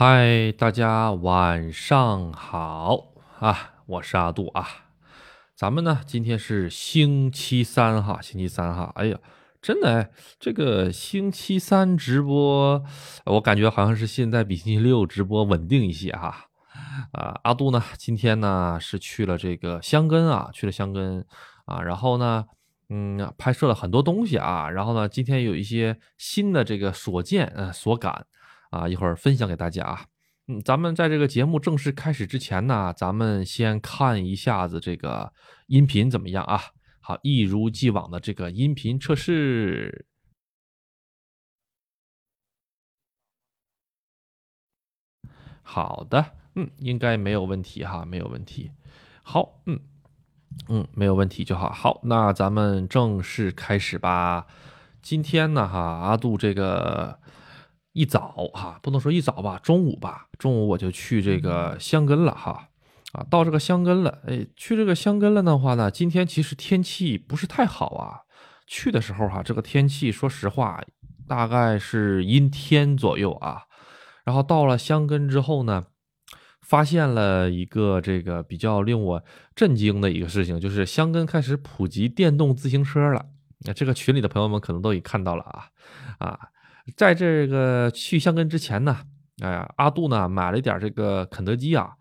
嗨，大家晚上好啊！我是阿杜啊。咱们呢，今天是星期三哈，星期三哈。哎呀，真的哎，这个星期三直播，我感觉好像是现在比星期六直播稳定一些哈。啊，阿杜呢，今天呢是去了这个香根啊，去了香根啊，然后呢，嗯，拍摄了很多东西啊，然后呢，今天有一些新的这个所见呃所感。啊，一会儿分享给大家啊。嗯，咱们在这个节目正式开始之前呢，咱们先看一下子这个音频怎么样啊？好，一如既往的这个音频测试。好的，嗯，应该没有问题哈，没有问题。好，嗯嗯，没有问题就好。好，那咱们正式开始吧。今天呢，哈，阿杜这个。一早哈，不能说一早吧，中午吧，中午我就去这个香根了哈，啊，到这个香根了，哎，去这个香根了的话呢，今天其实天气不是太好啊，去的时候哈，这个天气说实话大概是阴天左右啊，然后到了香根之后呢，发现了一个这个比较令我震惊的一个事情，就是香根开始普及电动自行车了，那这个群里的朋友们可能都已看到了啊，啊。在这个去香根之前呢，哎，阿杜呢买了一点这个肯德基啊。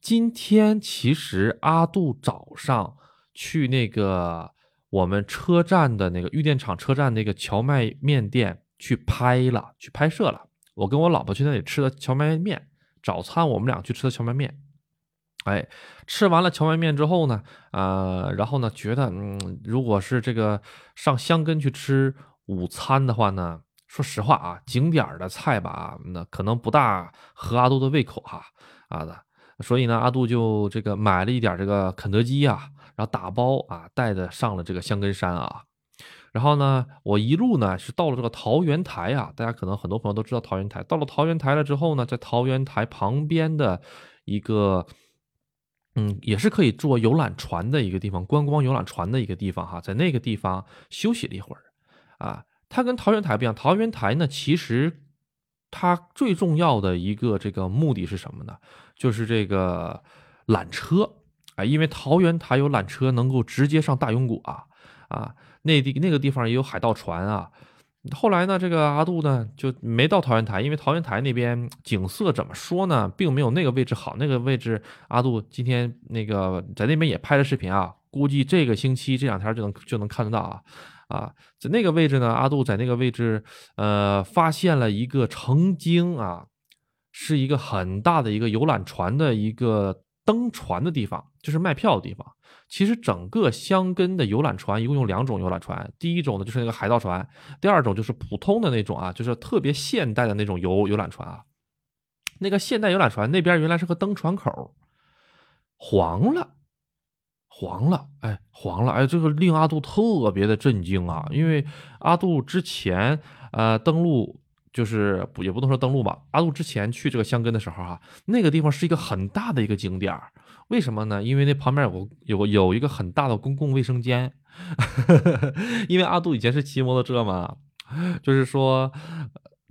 今天其实阿杜早上去那个我们车站的那个玉电厂车站那个荞麦面店去拍了，去拍摄了。我跟我老婆去那里吃的荞麦面早餐，我们俩去吃的荞麦面。哎，吃完了荞麦面之后呢，呃，然后呢觉得，嗯，如果是这个上香根去吃午餐的话呢。说实话啊，景点的菜吧，那可能不大合阿杜的胃口哈啊的，所以呢，阿杜就这个买了一点这个肯德基啊，然后打包啊，带着上了这个香根山啊。然后呢，我一路呢是到了这个桃园台啊，大家可能很多朋友都知道桃园台。到了桃园台了之后呢，在桃园台旁边的一个，嗯，也是可以坐游览船的一个地方，观光游览船的一个地方哈，在那个地方休息了一会儿啊。它跟桃园台不一样，桃园台呢，其实它最重要的一个这个目的是什么呢？就是这个缆车啊，因为桃园台有缆车能够直接上大永谷啊啊，那地那个地方也有海盗船啊。后来呢，这个阿杜呢就没到桃园台，因为桃园台那边景色怎么说呢，并没有那个位置好。那个位置，阿杜今天那个在那边也拍了视频啊，估计这个星期这两天就能就能看得到啊。啊，在那个位置呢，阿杜在那个位置，呃，发现了一个曾经啊，是一个很大的一个游览船的一个登船的地方，就是卖票的地方。其实整个香根的游览船一共有两种游览船，第一种呢就是那个海盗船，第二种就是普通的那种啊，就是特别现代的那种游游览船啊。那个现代游览船那边原来是个登船口，黄了。黄了，哎，黄了，哎，这个令阿杜特别的震惊啊！因为阿杜之前，呃，登陆就是不也不能说登陆吧，阿杜之前去这个香根的时候哈，那个地方是一个很大的一个景点为什么呢？因为那旁边有个有个有一个很大的公共卫生间，因为阿杜以前是骑摩托车嘛，就是说。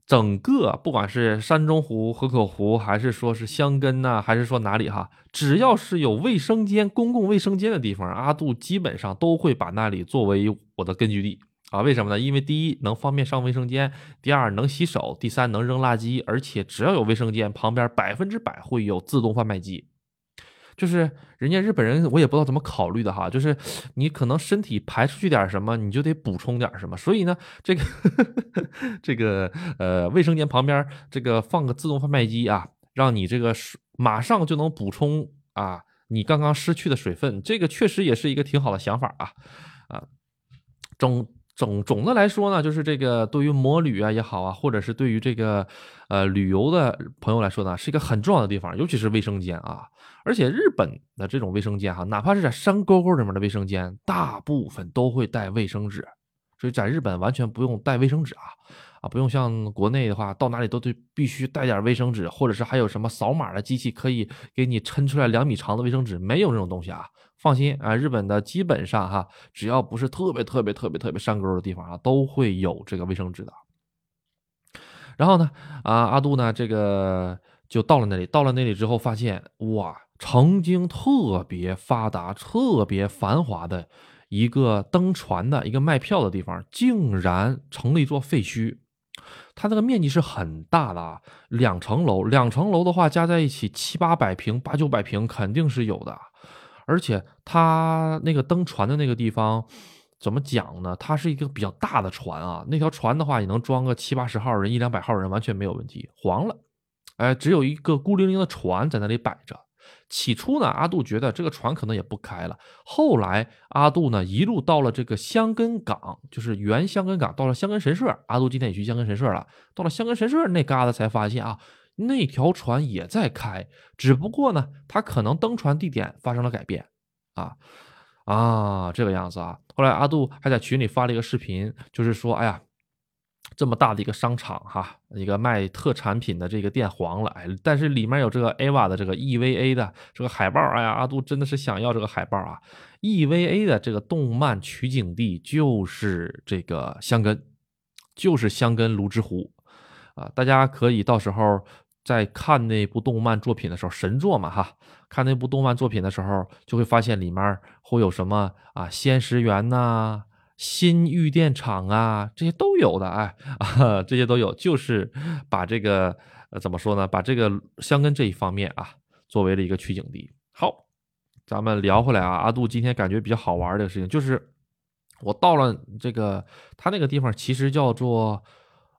整个不管是山中湖、河口湖，还是说是香根呐，还是说哪里哈，只要是有卫生间、公共卫生间的地方，阿杜基本上都会把那里作为我的根据地啊。为什么呢？因为第一能方便上卫生间，第二能洗手，第三能扔垃圾，而且只要有卫生间，旁边百分之百会有自动贩卖机。就是人家日本人，我也不知道怎么考虑的哈。就是你可能身体排出去点什么，你就得补充点什么。所以呢，这个 这个呃，卫生间旁边这个放个自动贩卖机啊，让你这个水马上就能补充啊，你刚刚失去的水分。这个确实也是一个挺好的想法啊啊，总总总的来说呢，就是这个对于摩旅啊也好啊，或者是对于这个呃旅游的朋友来说呢，是一个很重要的地方，尤其是卫生间啊。而且日本的这种卫生间哈，哪怕是在山沟沟里面的卫生间，大部分都会带卫生纸，所以在日本完全不用带卫生纸啊啊，不用像国内的话，到哪里都得必须带点卫生纸，或者是还有什么扫码的机器可以给你抻出来两米长的卫生纸，没有这种东西啊。放心啊，日本的基本上哈，只要不是特别特别特别特别山沟的地方啊，都会有这个卫生纸的。然后呢，啊，阿杜呢，这个就到了那里，到了那里之后，发现哇，曾经特别发达、特别繁华的一个登船的一个卖票的地方，竟然成了一座废墟。它那个面积是很大的啊，两层楼，两层楼的话加在一起七八百平、八九百平肯定是有的。而且它那个登船的那个地方。怎么讲呢？它是一个比较大的船啊，那条船的话也能装个七八十号人，一两百号人完全没有问题。黄了，哎，只有一个孤零零的船在那里摆着。起初呢，阿杜觉得这个船可能也不开了。后来阿杜呢一路到了这个香根港，就是原香根港，到了香根神社。阿杜今天也去香根神社了，到了香根神社那旮瘩才发现啊，那条船也在开，只不过呢，它可能登船地点发生了改变啊。啊，这个样子啊！后来阿杜还在群里发了一个视频，就是说，哎呀，这么大的一个商场哈，一个卖特产品的这个店黄了，哎，但是里面有这个 AVA 的这个 EVA 的这个海报，哎呀，阿杜真的是想要这个海报啊！EVA 的这个动漫取景地就是这个香根，就是香根泸之湖啊，大家可以到时候。在看那部动漫作品的时候，神作嘛哈，看那部动漫作品的时候，就会发现里面会有什么啊，仙石园呐、新玉电厂啊，这些都有的，哎啊，这些都有，就是把这个呃怎么说呢，把这个香根这一方面啊，作为了一个取景地。好，咱们聊回来啊，阿杜今天感觉比较好玩的事情，就是我到了这个他那个地方，其实叫做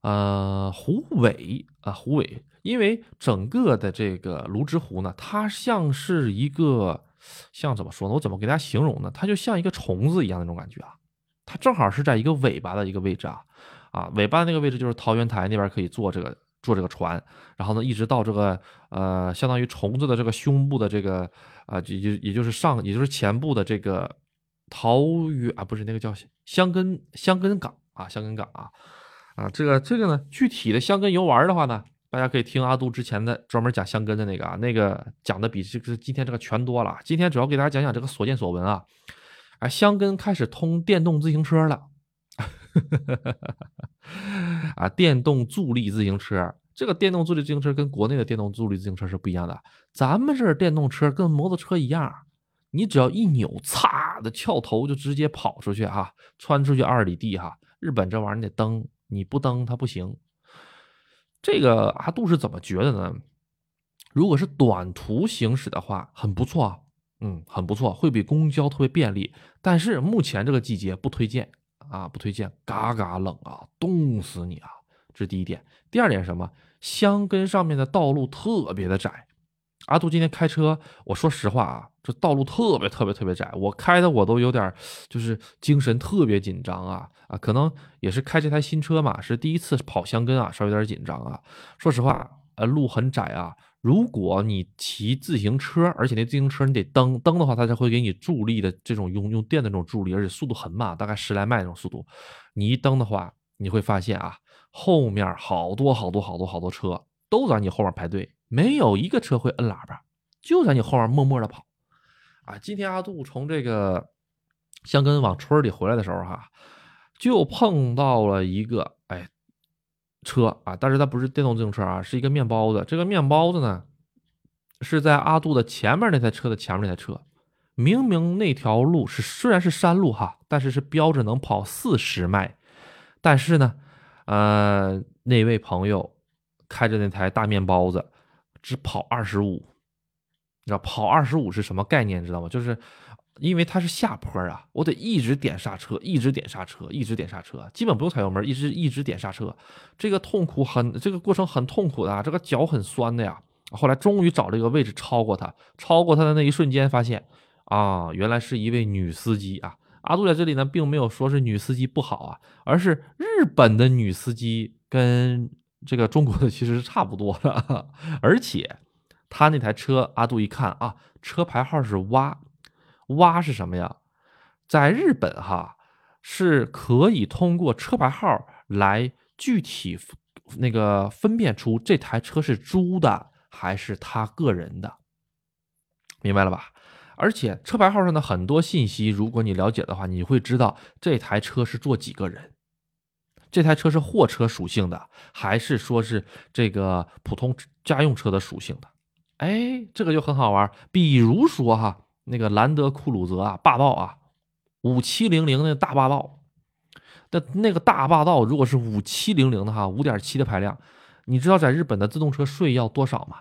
呃湖尾啊湖尾。因为整个的这个泸之湖呢，它像是一个，像怎么说呢？我怎么给大家形容呢？它就像一个虫子一样那种感觉啊。它正好是在一个尾巴的一个位置啊，啊，尾巴的那个位置就是桃源台那边可以坐这个坐这个船，然后呢，一直到这个呃，相当于虫子的这个胸部的这个啊，也就也就是上也就是前部的这个桃园啊，不是那个叫香根香根港啊，香根港啊，啊，这个这个呢，具体的香根游玩的话呢。大家可以听阿杜之前的专门讲香根的那个啊，那个讲的比这个今天这个全多了。今天主要给大家讲讲这个所见所闻啊。啊，香根开始通电动自行车了，啊，电动助力自行车。这个电动助力自行车跟国内的电动助力自行车是不一样的。咱们这电动车跟摩托车一样，你只要一扭，擦的翘头就直接跑出去哈，穿出去二里地哈。日本这玩意儿你得蹬，你不蹬它不行。这个阿杜是怎么觉得呢？如果是短途行驶的话，很不错，嗯，很不错，会比公交特别便利。但是目前这个季节不推荐啊，不推荐，嘎嘎冷啊，冻死你啊！这是第一点。第二点什么？箱根上面的道路特别的窄。阿杜今天开车，我说实话啊，这道路特别特别特别窄，我开的我都有点就是精神特别紧张啊啊，可能也是开这台新车嘛，是第一次跑香根啊，稍微有点紧张啊。说实话，呃，路很窄啊，如果你骑自行车，而且那自行车你得蹬蹬的话，它才会给你助力的这种用用电的那种助力，而且速度很慢，大概十来迈那种速度。你一蹬的话，你会发现啊，后面好多好多好多好多车都在你后面排队。没有一个车会摁喇叭，就在你后面默默的跑，啊！今天阿杜从这个香根往村里回来的时候，哈，就碰到了一个哎车啊，但是它不是电动自行车啊，是一个面包子。这个面包子呢，是在阿杜的前面那台车的前面那台车。明明那条路是虽然是山路哈，但是是标着能跑四十迈，但是呢，呃，那位朋友开着那台大面包子。只跑二十五，你知道跑二十五是什么概念？知道吗？就是因为它是下坡啊，我得一直点刹车，一直点刹车，一直点刹车，基本不用踩油门，一直一直点刹车。这个痛苦很，这个过程很痛苦的，这个脚很酸的呀。后来终于找了一个位置超过他，超过他的那一瞬间，发现啊，原来是一位女司机啊。阿杜在这里呢，并没有说是女司机不好啊，而是日本的女司机跟。这个中国的其实是差不多的，而且他那台车，阿杜一看啊，车牌号是蛙，蛙是什么呀？在日本哈是可以通过车牌号来具体那个分辨出这台车是租的还是他个人的，明白了吧？而且车牌号上的很多信息，如果你了解的话，你会知道这台车是坐几个人。这台车是货车属性的，还是说是这个普通家用车的属性的？哎，这个就很好玩。比如说哈，那个兰德酷鲁泽啊，霸道啊，五七零零那大霸道，那那个大霸道如果是五七零零的哈，五点七的排量，你知道在日本的自动车税要多少吗？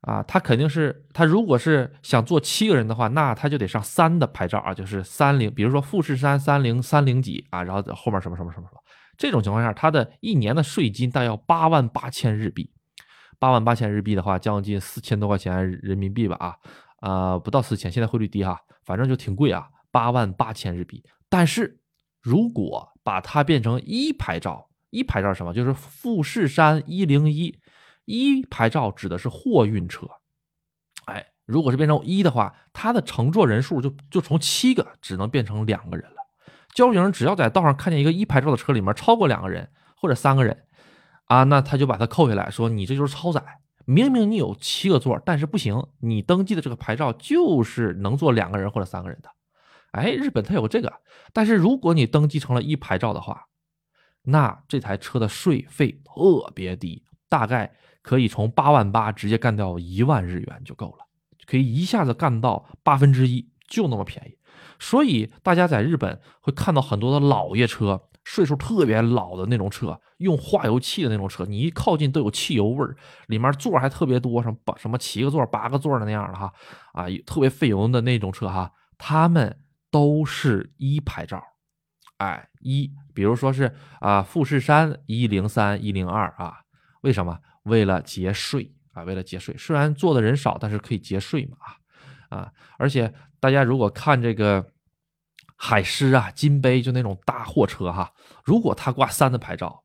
啊，他肯定是他如果是想坐七个人的话，那他就得上三的牌照啊，就是三零，比如说富士山三零三零几啊，然后后面什么什么什么什么，这种情况下，他的一年的税金大概要八万八千日币，八万八千日币的话，将近四千多块钱人民币吧啊，啊不到四千，现在汇率低哈，反正就挺贵啊，八万八千日币。但是如果把它变成一牌照，一牌照是什么？就是富士山一零一。一牌照指的是货运车，哎，如果是变成一的话，它的乘坐人数就就从七个只能变成两个人了。交警只要在道上看见一个一牌照的车里面超过两个人或者三个人，啊，那他就把它扣下来，说你这就是超载。明明你有七个座，但是不行，你登记的这个牌照就是能坐两个人或者三个人的。哎，日本它有这个，但是如果你登记成了一牌照的话，那这台车的税费特别低，大概。可以从八万八直接干掉一万日元就够了，可以一下子干到八分之一，就那么便宜。所以大家在日本会看到很多的老爷车，岁数特别老的那种车，用化油器的那种车，你一靠近都有汽油味儿，里面座还特别多，什么八什么七个座、八个座的那样的哈，啊，特别费油的那种车哈，他们都是一牌照，哎，一，比如说是啊，富士山一零三一零二啊，为什么？为了节税啊，为了节税，虽然坐的人少，但是可以节税嘛啊啊！而且大家如果看这个海狮啊、金杯，就那种大货车哈，如果它挂三的牌照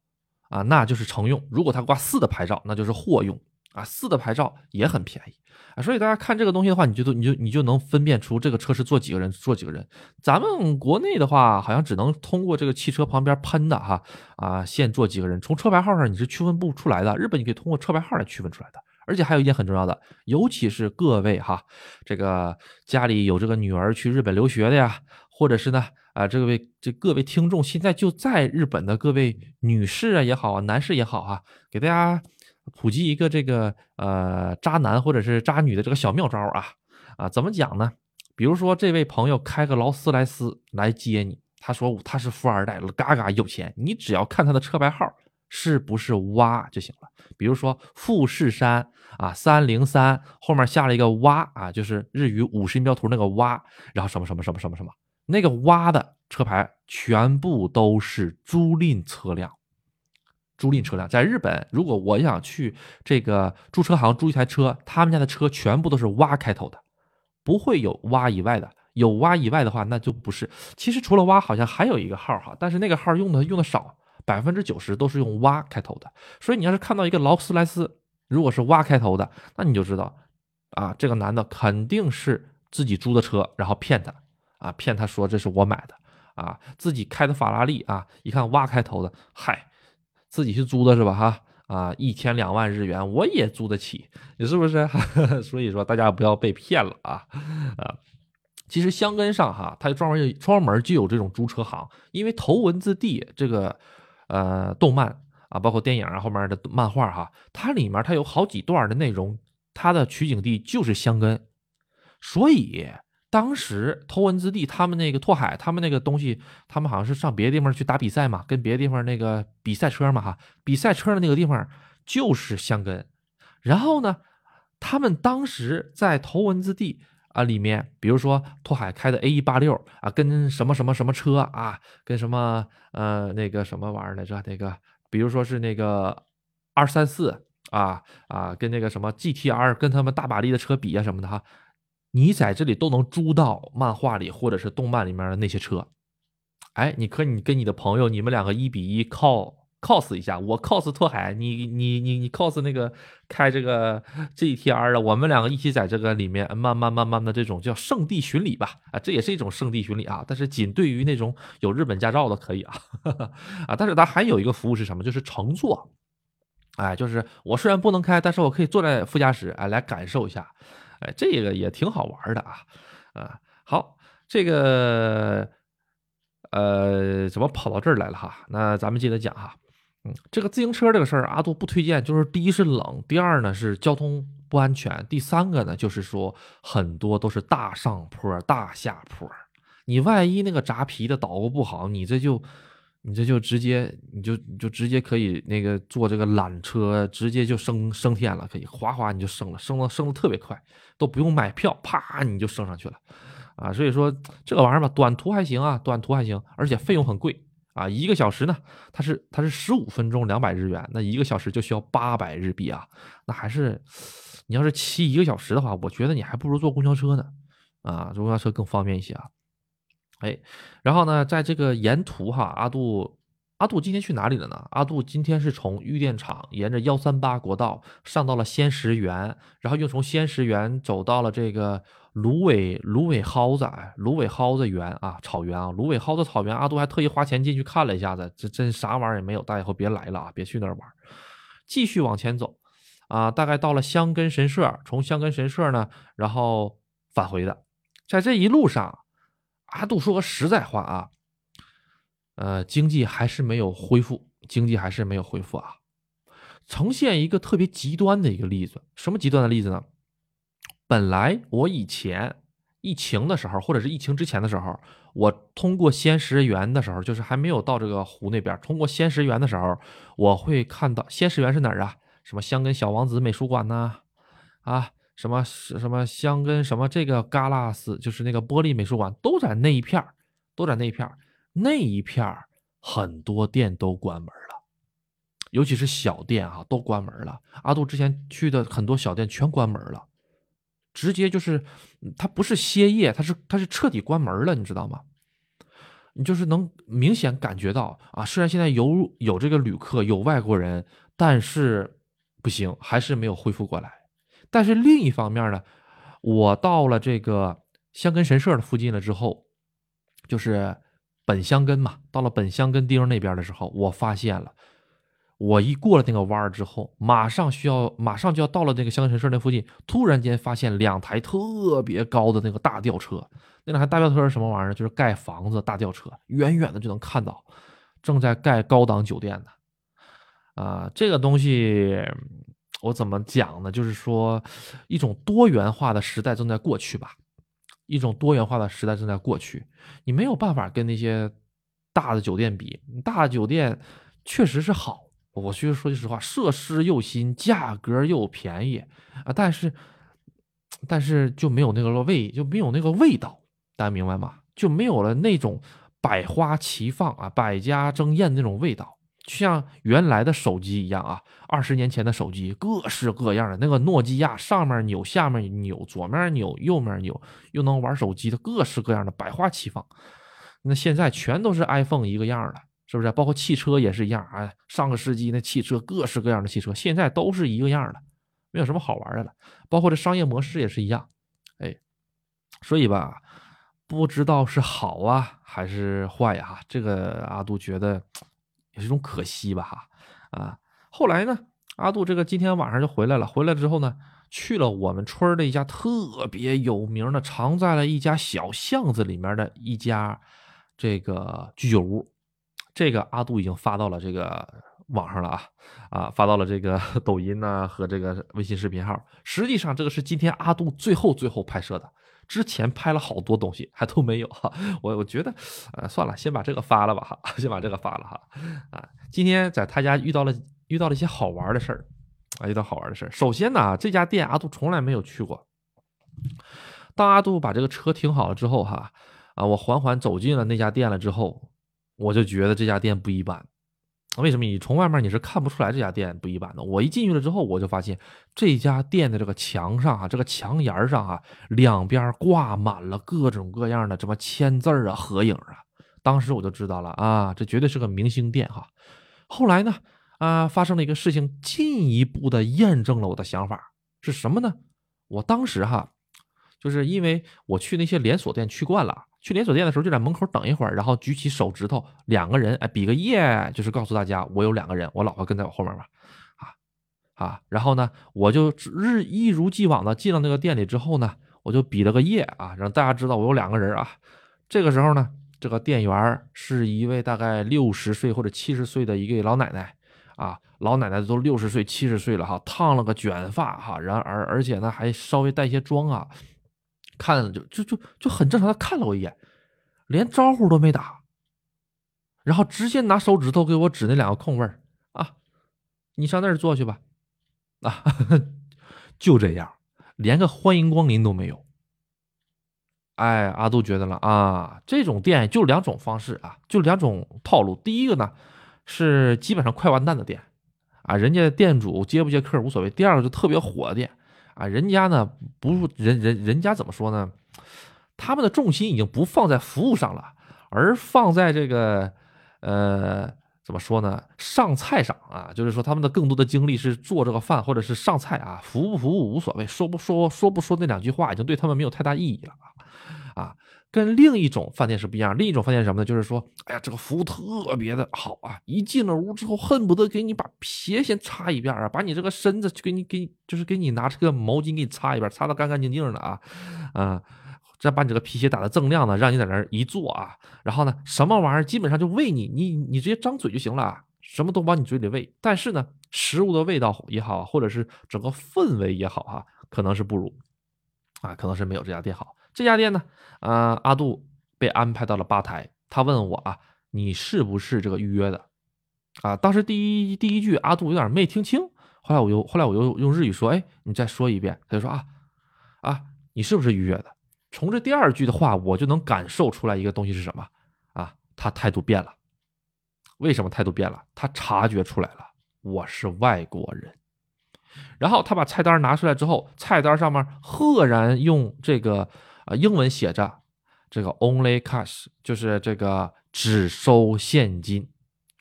啊，那就是乘用；如果它挂四的牌照，那就是货用啊。四的牌照也很便宜啊。所以大家看这个东西的话，你就都你就你就能分辨出这个车是坐几个人，坐几个人。咱们国内的话，好像只能通过这个汽车旁边喷的哈啊，限坐几个人，从车牌号上你是区分不出来的。日本你可以通过车牌号来区分出来的。而且还有一件很重要的，尤其是各位哈，这个家里有这个女儿去日本留学的呀，或者是呢啊，这位这各位听众现在就在日本的各位女士啊也好啊，男士也好啊，给大家。普及一个这个呃渣男或者是渣女的这个小妙招啊啊，怎么讲呢？比如说这位朋友开个劳斯莱斯来接你，他说他是富二代，嘎嘎有钱，你只要看他的车牌号是不是蛙就行了。比如说富士山啊三零三后面下了一个蛙啊，就是日语五十音标图那个蛙，然后什么什么什么什么什么，那个蛙的车牌全部都是租赁车辆。租赁车辆在日本，如果我想去这个租车行租一台车，他们家的车全部都是蛙开头的，不会有蛙以外的。有蛙以外的话，那就不是。其实除了蛙，好像还有一个号哈，但是那个号用的用的少，百分之九十都是用蛙开头的。所以你要是看到一个劳斯莱斯，如果是蛙开头的，那你就知道，啊，这个男的肯定是自己租的车，然后骗他，啊，骗他说这是我买的，啊，自己开的法拉利啊，一看哇开头的，嗨。自己去租的是吧？哈啊，一天两万日元，我也租得起，你是不是？所以说大家不要被骗了啊啊！其实香根上哈，它专门专门就有这种租车行，因为头文字 D 这个呃动漫啊，包括电影啊后面的漫画哈，它里面它有好几段的内容，它的取景地就是香根，所以。当时头文字 D 他们那个拓海，他们那个东西，他们好像是上别的地方去打比赛嘛，跟别的地方那个比赛车嘛，哈，比赛车的那个地方就是香根。然后呢，他们当时在头文字 D 啊里面，比如说拓海开的 A 一八六啊，跟什么什么什么车啊，跟什么呃那个什么玩意儿来着？那个比如说是那个二三四啊啊，跟那个什么 GTR 跟他们大马力的车比啊什么的哈。你在这里都能租到漫画里或者是动漫里面的那些车，哎，你可以跟你的朋友，你们两个一比一 cos cos 一下，我 cos 拓海，你你你你 cos 那个开这个 GTR 的，我们两个一起在这个里面慢慢慢慢的这种叫圣地巡礼吧，啊，这也是一种圣地巡礼啊，但是仅对于那种有日本驾照的可以啊，啊，但是它还有一个服务是什么？就是乘坐，哎，就是我虽然不能开，但是我可以坐在副驾驶，哎，来感受一下。哎，这个也挺好玩的啊，啊，好，这个，呃，怎么跑到这儿来了哈？那咱们接着讲哈。嗯，这个自行车这个事儿，阿杜不推荐。就是第一是冷，第二呢是交通不安全，第三个呢就是说很多都是大上坡、大下坡。你万一那个扎皮的捣鼓不好，你这就你这就直接你就你就直接可以那个坐这个缆车，直接就升升天了，可以哗哗你就升了，升了升的特别快，都不用买票，啪你就升上去了。啊，所以说这个玩意儿吧，短途还行啊，短途还行，而且费用很贵啊。一个小时呢，它是它是十五分钟两百日元，那一个小时就需要八百日币啊。那还是你要是骑一个小时的话，我觉得你还不如坐公交车呢。啊，坐公交车更方便一些啊。哎，然后呢，在这个沿途哈，阿杜阿杜今天去哪里了呢？阿杜今天是从玉电厂沿着幺三八国道上到了仙石园，然后又从仙石园走到了这个。芦苇芦苇蒿子，哎，芦苇蒿子园啊，草原啊，芦苇蒿子草原，阿杜还特意花钱进去看了一下子，这真啥玩意儿也没有，大家以后别来了啊，别去那儿玩。继续往前走，啊，大概到了香根神社，从香根神社呢，然后返回的，在这一路上，阿杜说个实在话啊，呃，经济还是没有恢复，经济还是没有恢复啊，呈现一个特别极端的一个例子，什么极端的例子呢？本来我以前疫情的时候，或者是疫情之前的时候，我通过仙石园的时候，就是还没有到这个湖那边，通过仙石园的时候，我会看到仙石园是哪儿啊？什么香根小王子美术馆呐？啊，什么什么香根什么这个嘎拉斯，就是那个玻璃美术馆，都在那一片都在那一片那一片很多店都关门了，尤其是小店啊，都关门了。阿杜之前去的很多小店全关门了。直接就是，它不是歇业，它是它是彻底关门了，你知道吗？你就是能明显感觉到啊，虽然现在有有这个旅客，有外国人，但是不行，还是没有恢复过来。但是另一方面呢，我到了这个香根神社的附近了之后，就是本香根嘛，到了本香根町那边的时候，我发现了。我一过了那个弯儿之后，马上需要，马上就要到了那个香根神社那附近，突然间发现两台特别高的那个大吊车。那两台大吊车是什么玩意儿？就是盖房子大吊车，远远的就能看到，正在盖高档酒店呢。啊，这个东西我怎么讲呢？就是说，一种多元化的时代正在过去吧，一种多元化的时代正在过去。你没有办法跟那些大的酒店比，大酒店确实是好。我其实说句实话，设施又新，价格又便宜啊，但是，但是就没有那个味，就没有那个味道，大家明白吗？就没有了那种百花齐放啊，百家争艳那种味道，就像原来的手机一样啊，二十年前的手机，各式各样的那个诺基亚，上面扭，下面扭，左面扭，右面扭，又能玩手机的，各式各样的百花齐放。那现在全都是 iPhone 一个样的。是不是？包括汽车也是一样啊！上个世纪那汽车，各式各样的汽车，现在都是一个样的，没有什么好玩的了。包括这商业模式也是一样，哎，所以吧，不知道是好啊还是坏呀？这个阿杜觉得也是一种可惜吧，哈啊。后来呢，阿杜这个今天晚上就回来了，回来之后呢，去了我们村的一家特别有名的，藏在了一家小巷子里面的一家这个居酒屋。这个阿杜已经发到了这个网上了啊啊，发到了这个 抖音呢和这个微信视频号。实际上，这个是今天阿杜最后最后拍摄的，之前拍了好多东西还都没有哈。我我觉得，呃，算了，先把这个发了吧哈，先把这个发了哈。啊，今天在他家遇到了遇到了一些好玩的事儿啊，遇到好玩的事儿。首先呢，这家店阿杜从来没有去过。当阿杜把这个车停好了之后哈，啊，我缓缓走进了那家店了之后。我就觉得这家店不一般，为什么？你从外面你是看不出来这家店不一般的。我一进去了之后，我就发现这家店的这个墙上啊，这个墙沿上啊，两边挂满了各种各样的什么签字啊、合影啊。当时我就知道了啊，这绝对是个明星店哈。后来呢，啊，发生了一个事情，进一步的验证了我的想法，是什么呢？我当时哈，就是因为我去那些连锁店去惯了。去连锁店的时候就在门口等一会儿，然后举起手指头，两个人哎比个耶，就是告诉大家我有两个人，我老婆跟在我后面嘛，啊啊，然后呢我就日一如既往的进了那个店里之后呢，我就比了个耶啊，让大家知道我有两个人啊。这个时候呢，这个店员是一位大概六十岁或者七十岁的一个老奶奶啊，老奶奶都六十岁七十岁了哈，烫了个卷发哈，然而而且呢还稍微带一些妆啊，看了就就就就很正常的看了我一眼，连招呼都没打，然后直接拿手指头给我指那两个空位啊，你上那儿坐去吧，啊，就这样，连个欢迎光临都没有。哎，阿杜觉得了啊，这种店就两种方式啊，就两种套路。第一个呢，是基本上快完蛋的店，啊，人家店主接不接客无所谓。第二个就特别火的店，啊，人家呢不人人人家怎么说呢？他们的重心已经不放在服务上了，而放在这个呃怎么说呢？上菜上啊，就是说他们的更多的精力是做这个饭或者是上菜啊，服不服务无所谓，说不说说不说那两句话已经对他们没有太大意义了啊。啊，跟另一种饭店是不一样。另一种饭店是什么呢？就是说，哎呀，这个服务特别的好啊！一进了屋之后，恨不得给你把鞋先擦一遍啊，把你这个身子就给你给，就是给你拿这个毛巾给你擦一遍，擦的干干净净的啊，啊，再把你这个皮鞋打的锃亮的，让你在那儿一坐啊，然后呢，什么玩意儿基本上就喂你，你你直接张嘴就行了，什么都往你嘴里喂。但是呢，食物的味道也好，或者是整个氛围也好哈，可能是不如啊，可能是没有这家店好。这家店呢，呃，阿杜被安排到了吧台。他问我啊，你是不是这个预约的？啊，当时第一第一句阿杜有点没听清。后来我又后来我又用日语说，哎，你再说一遍。他就说啊啊，你是不是预约的？从这第二句的话，我就能感受出来一个东西是什么啊？他态度变了。为什么态度变了？他察觉出来了，我是外国人。然后他把菜单拿出来之后，菜单上面赫然用这个。啊，英文写着这个 only cash，就是这个只收现金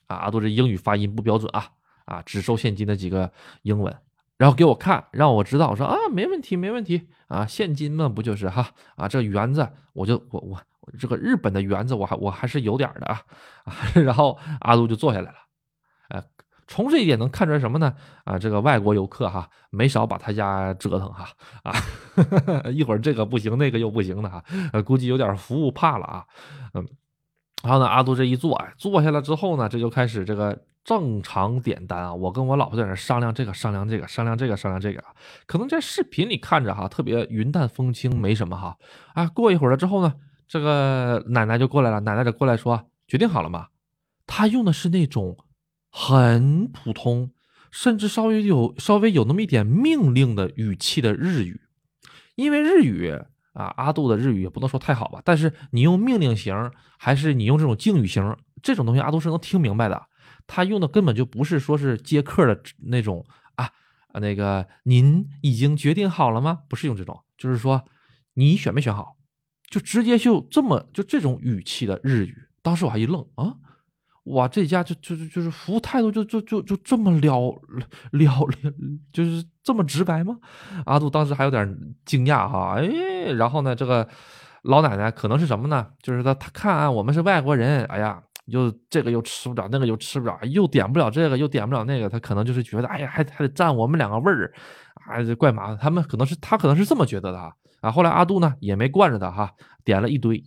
啊。阿杜这英语发音不标准啊啊，只收现金的几个英文，然后给我看，让我知道，我说啊，没问题，没问题啊，现金嘛，不就是哈啊，这圆子，我就我我这个日本的圆子，我还我还是有点的啊，然后阿杜就坐下来了，从这一点能看出来什么呢？啊，这个外国游客哈，没少把他家折腾哈啊，一会儿这个不行，那个又不行的哈，呃，估计有点服务怕了啊，嗯，然后呢，阿杜这一坐，坐下来之后呢，这就开始这个正常点单啊。我跟我老婆在那商量这个，商量这个，商量这个，商量这个。可能在视频里看着哈，特别云淡风轻，没什么哈。啊，过一会儿了之后呢，这个奶奶就过来了，奶奶就过来说，决定好了吗？她用的是那种。很普通，甚至稍微有稍微有那么一点命令的语气的日语，因为日语啊，阿杜的日语也不能说太好吧，但是你用命令型还是你用这种敬语型，这种东西阿杜是能听明白的。他用的根本就不是说是接客的那种啊，那个您已经决定好了吗？不是用这种，就是说你选没选好，就直接就这么就这种语气的日语。当时我还一愣啊。哇，这家就就是就是服务态度就就就就这么了了，就是这么直白吗？阿杜当时还有点惊讶哈，哎，然后呢，这个老奶奶可能是什么呢？就是她她看啊我们是外国人，哎呀，又这个又吃不着，那个又吃不着，又点不了这个，又点不了那个，她可能就是觉得，哎呀，还还得占我们两个位儿，啊，这怪麻烦。他们可能是他可能是这么觉得的啊。啊，后来阿杜呢也没惯着他哈，点了一堆。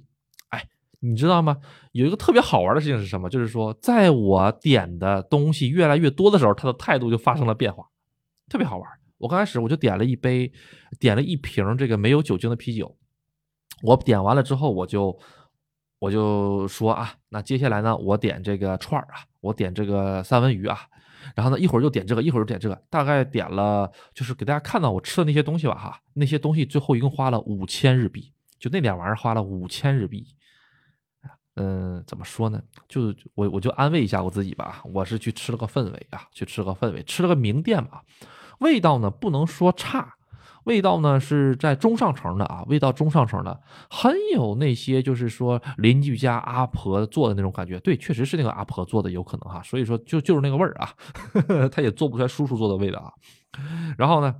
你知道吗？有一个特别好玩的事情是什么？就是说，在我点的东西越来越多的时候，他的态度就发生了变化，特别好玩。我刚开始我就点了一杯，点了一瓶这个没有酒精的啤酒。我点完了之后，我就我就说啊，那接下来呢，我点这个串儿啊，我点这个三文鱼啊，然后呢，一会儿又点这个，一会儿又点这个，大概点了，就是给大家看到我吃的那些东西吧，哈，那些东西最后一共花了五千日币，就那点玩意儿花了五千日币。嗯，怎么说呢？就我我就安慰一下我自己吧，我是去吃了个氛围啊，去吃了个氛围，吃了个名店嘛，味道呢不能说差，味道呢是在中上层的啊，味道中上层的，很有那些就是说邻居家阿婆做的那种感觉，对，确实是那个阿婆做的有可能哈，所以说就就是那个味儿啊，他也做不出来叔叔做的味道啊，然后呢。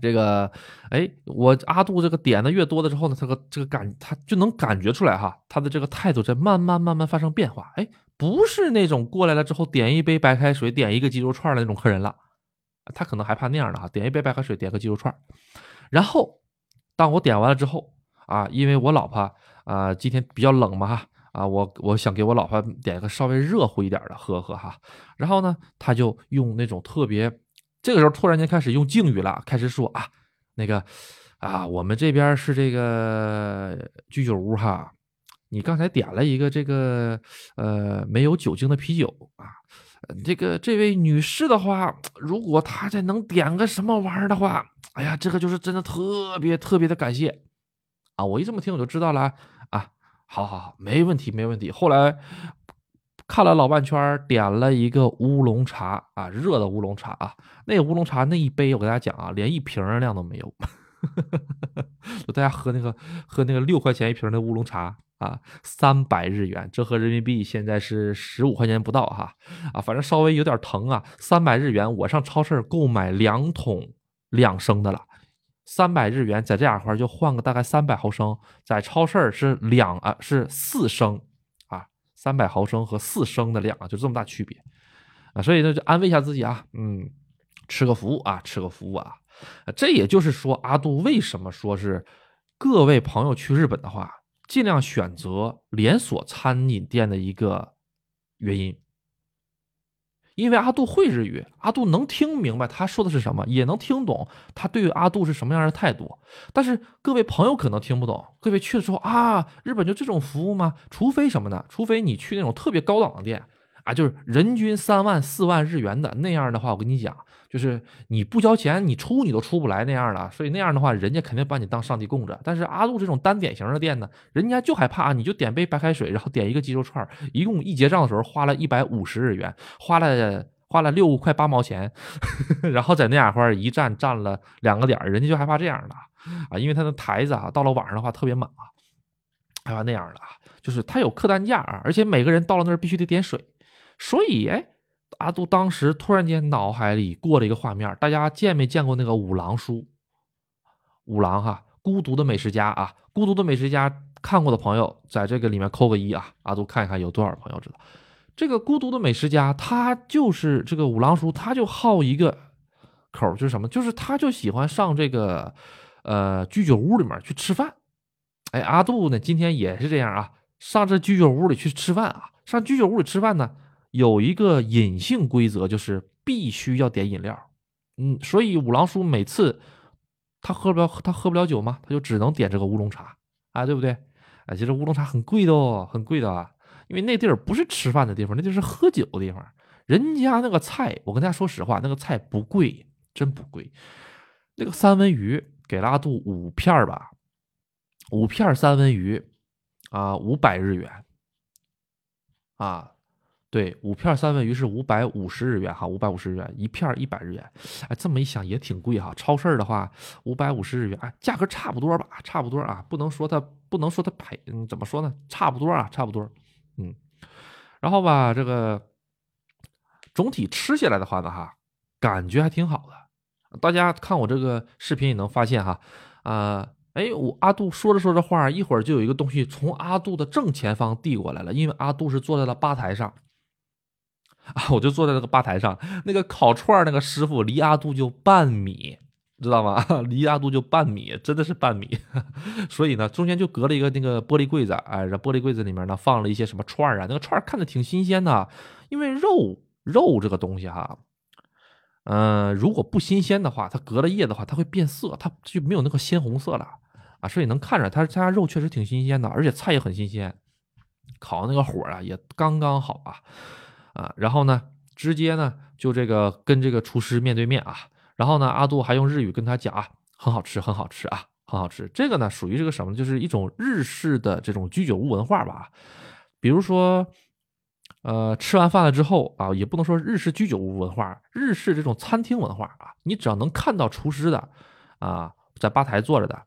这个，哎，我阿杜这个点的越多的之后呢，这个这个感他就能感觉出来哈，他的这个态度在慢慢慢慢发生变化。哎，不是那种过来了之后点一杯白开水，点一个鸡肉串的那种客人了，他可能害怕那样的哈，点一杯白开水，点个鸡肉串。然后当我点完了之后啊，因为我老婆啊今天比较冷嘛哈啊，我我想给我老婆点一个稍微热乎一点的喝喝哈。然后呢，他就用那种特别，这个时候突然间开始用敬语了，开始说啊，那个啊，我们这边是这个居酒屋哈，你刚才点了一个这个呃没有酒精的啤酒啊。这个这位女士的话，如果她再能点个什么玩意儿的话，哎呀，这个就是真的特别特别的感谢啊！我一这么听我就知道了啊，好好好，没问题没问题。后来看了老半圈，点了一个乌龙茶啊，热的乌龙茶啊，那乌龙茶那一杯，我跟大家讲啊，连一瓶的量都没有，就大家喝那个喝那个六块钱一瓶的乌龙茶。啊，三百日元，折合人民币现在是十五块钱不到哈，啊，反正稍微有点疼啊。三百日元，我上超市购买两桶两升的了，三百日元在这两块就换个大概三百毫升，在超市是两啊是四升，三百毫升和四升的量啊，就这么大区别啊，所以呢就安慰一下自己啊，嗯，吃个服务啊，吃个服务啊，这也就是说阿杜为什么说是各位朋友去日本的话。尽量选择连锁餐饮店的一个原因，因为阿杜会日语，阿杜能听明白他说的是什么，也能听懂他对于阿杜是什么样的态度。但是各位朋友可能听不懂，各位去的时候啊，日本就这种服务吗？除非什么呢？除非你去那种特别高档的店啊，就是人均三万四万日元的那样的话，我跟你讲。就是你不交钱，你出你都出不来那样的，所以那样的话，人家肯定把你当上帝供着。但是阿杜这种单点型的店呢，人家就害怕你就点杯白开水，然后点一个鸡肉串，一共一结账的时候花了一百五十日元，花了花了六块八毛钱，然后在那两块一站站了两个点，人家就害怕这样的啊，因为他的台子啊，到了晚上的话特别满啊，害怕那样的啊，就是他有客单价啊，而且每个人到了那儿必须得点水，所以哎。阿杜当时突然间脑海里过了一个画面，大家见没见过那个五郎叔？五郎哈，孤独的美食家啊，孤独的美食家看过的朋友，在这个里面扣个一啊。阿杜看一看有多少朋友知道，这个孤独的美食家，他就是这个五郎叔，他就好一个口，就是什么？就是他就喜欢上这个呃居酒屋里面去吃饭。哎，阿杜呢，今天也是这样啊，上这居酒屋里去吃饭啊，上居酒屋里吃饭呢。有一个隐性规则，就是必须要点饮料。嗯，所以五郎叔每次他喝不了，他喝不了酒嘛，他就只能点这个乌龙茶啊，对不对？哎，其实乌龙茶很贵的哦，很贵的啊，因为那地儿不是吃饭的地方，那就是喝酒的地方。人家那个菜，我跟大家说实话，那个菜不贵，真不贵。那个三文鱼给拉肚五片吧，五片三文鱼啊，五百日元啊。对，五片三文鱼是五百五十日元哈，五百五十日元一片一百日元，哎，这么一想也挺贵哈。超市的话，五百五十日元，哎，价格差不多吧，差不多啊，不能说它不能说它赔，嗯，怎么说呢？差不多啊，差不多，嗯。然后吧，这个总体吃下来的话呢，哈，感觉还挺好的。大家看我这个视频也能发现哈，啊，哎，我阿杜说着说着话，一会儿就有一个东西从阿杜的正前方递过来了，因为阿杜是坐在了吧台上。啊，我就坐在那个吧台上，那个烤串那个师傅离阿杜就半米，知道吗？离阿杜就半米，真的是半米。所以呢，中间就隔了一个那个玻璃柜子，哎，这玻璃柜子里面呢放了一些什么串啊，那个串看着挺新鲜的，因为肉肉这个东西哈，嗯，如果不新鲜的话，它隔了夜的话，它会变色，它就没有那个鲜红色了啊，所以能看出来，它他家肉确实挺新鲜的，而且菜也很新鲜，烤那个火啊也刚刚好啊。啊，然后呢，直接呢就这个跟这个厨师面对面啊，然后呢，阿杜还用日语跟他讲啊，很好吃，很好吃啊，很好吃。这个呢属于这个什么，就是一种日式的这种居酒屋文化吧。比如说，呃，吃完饭了之后啊，也不能说日式居酒屋文化，日式这种餐厅文化啊，你只要能看到厨师的啊，在吧台坐着的，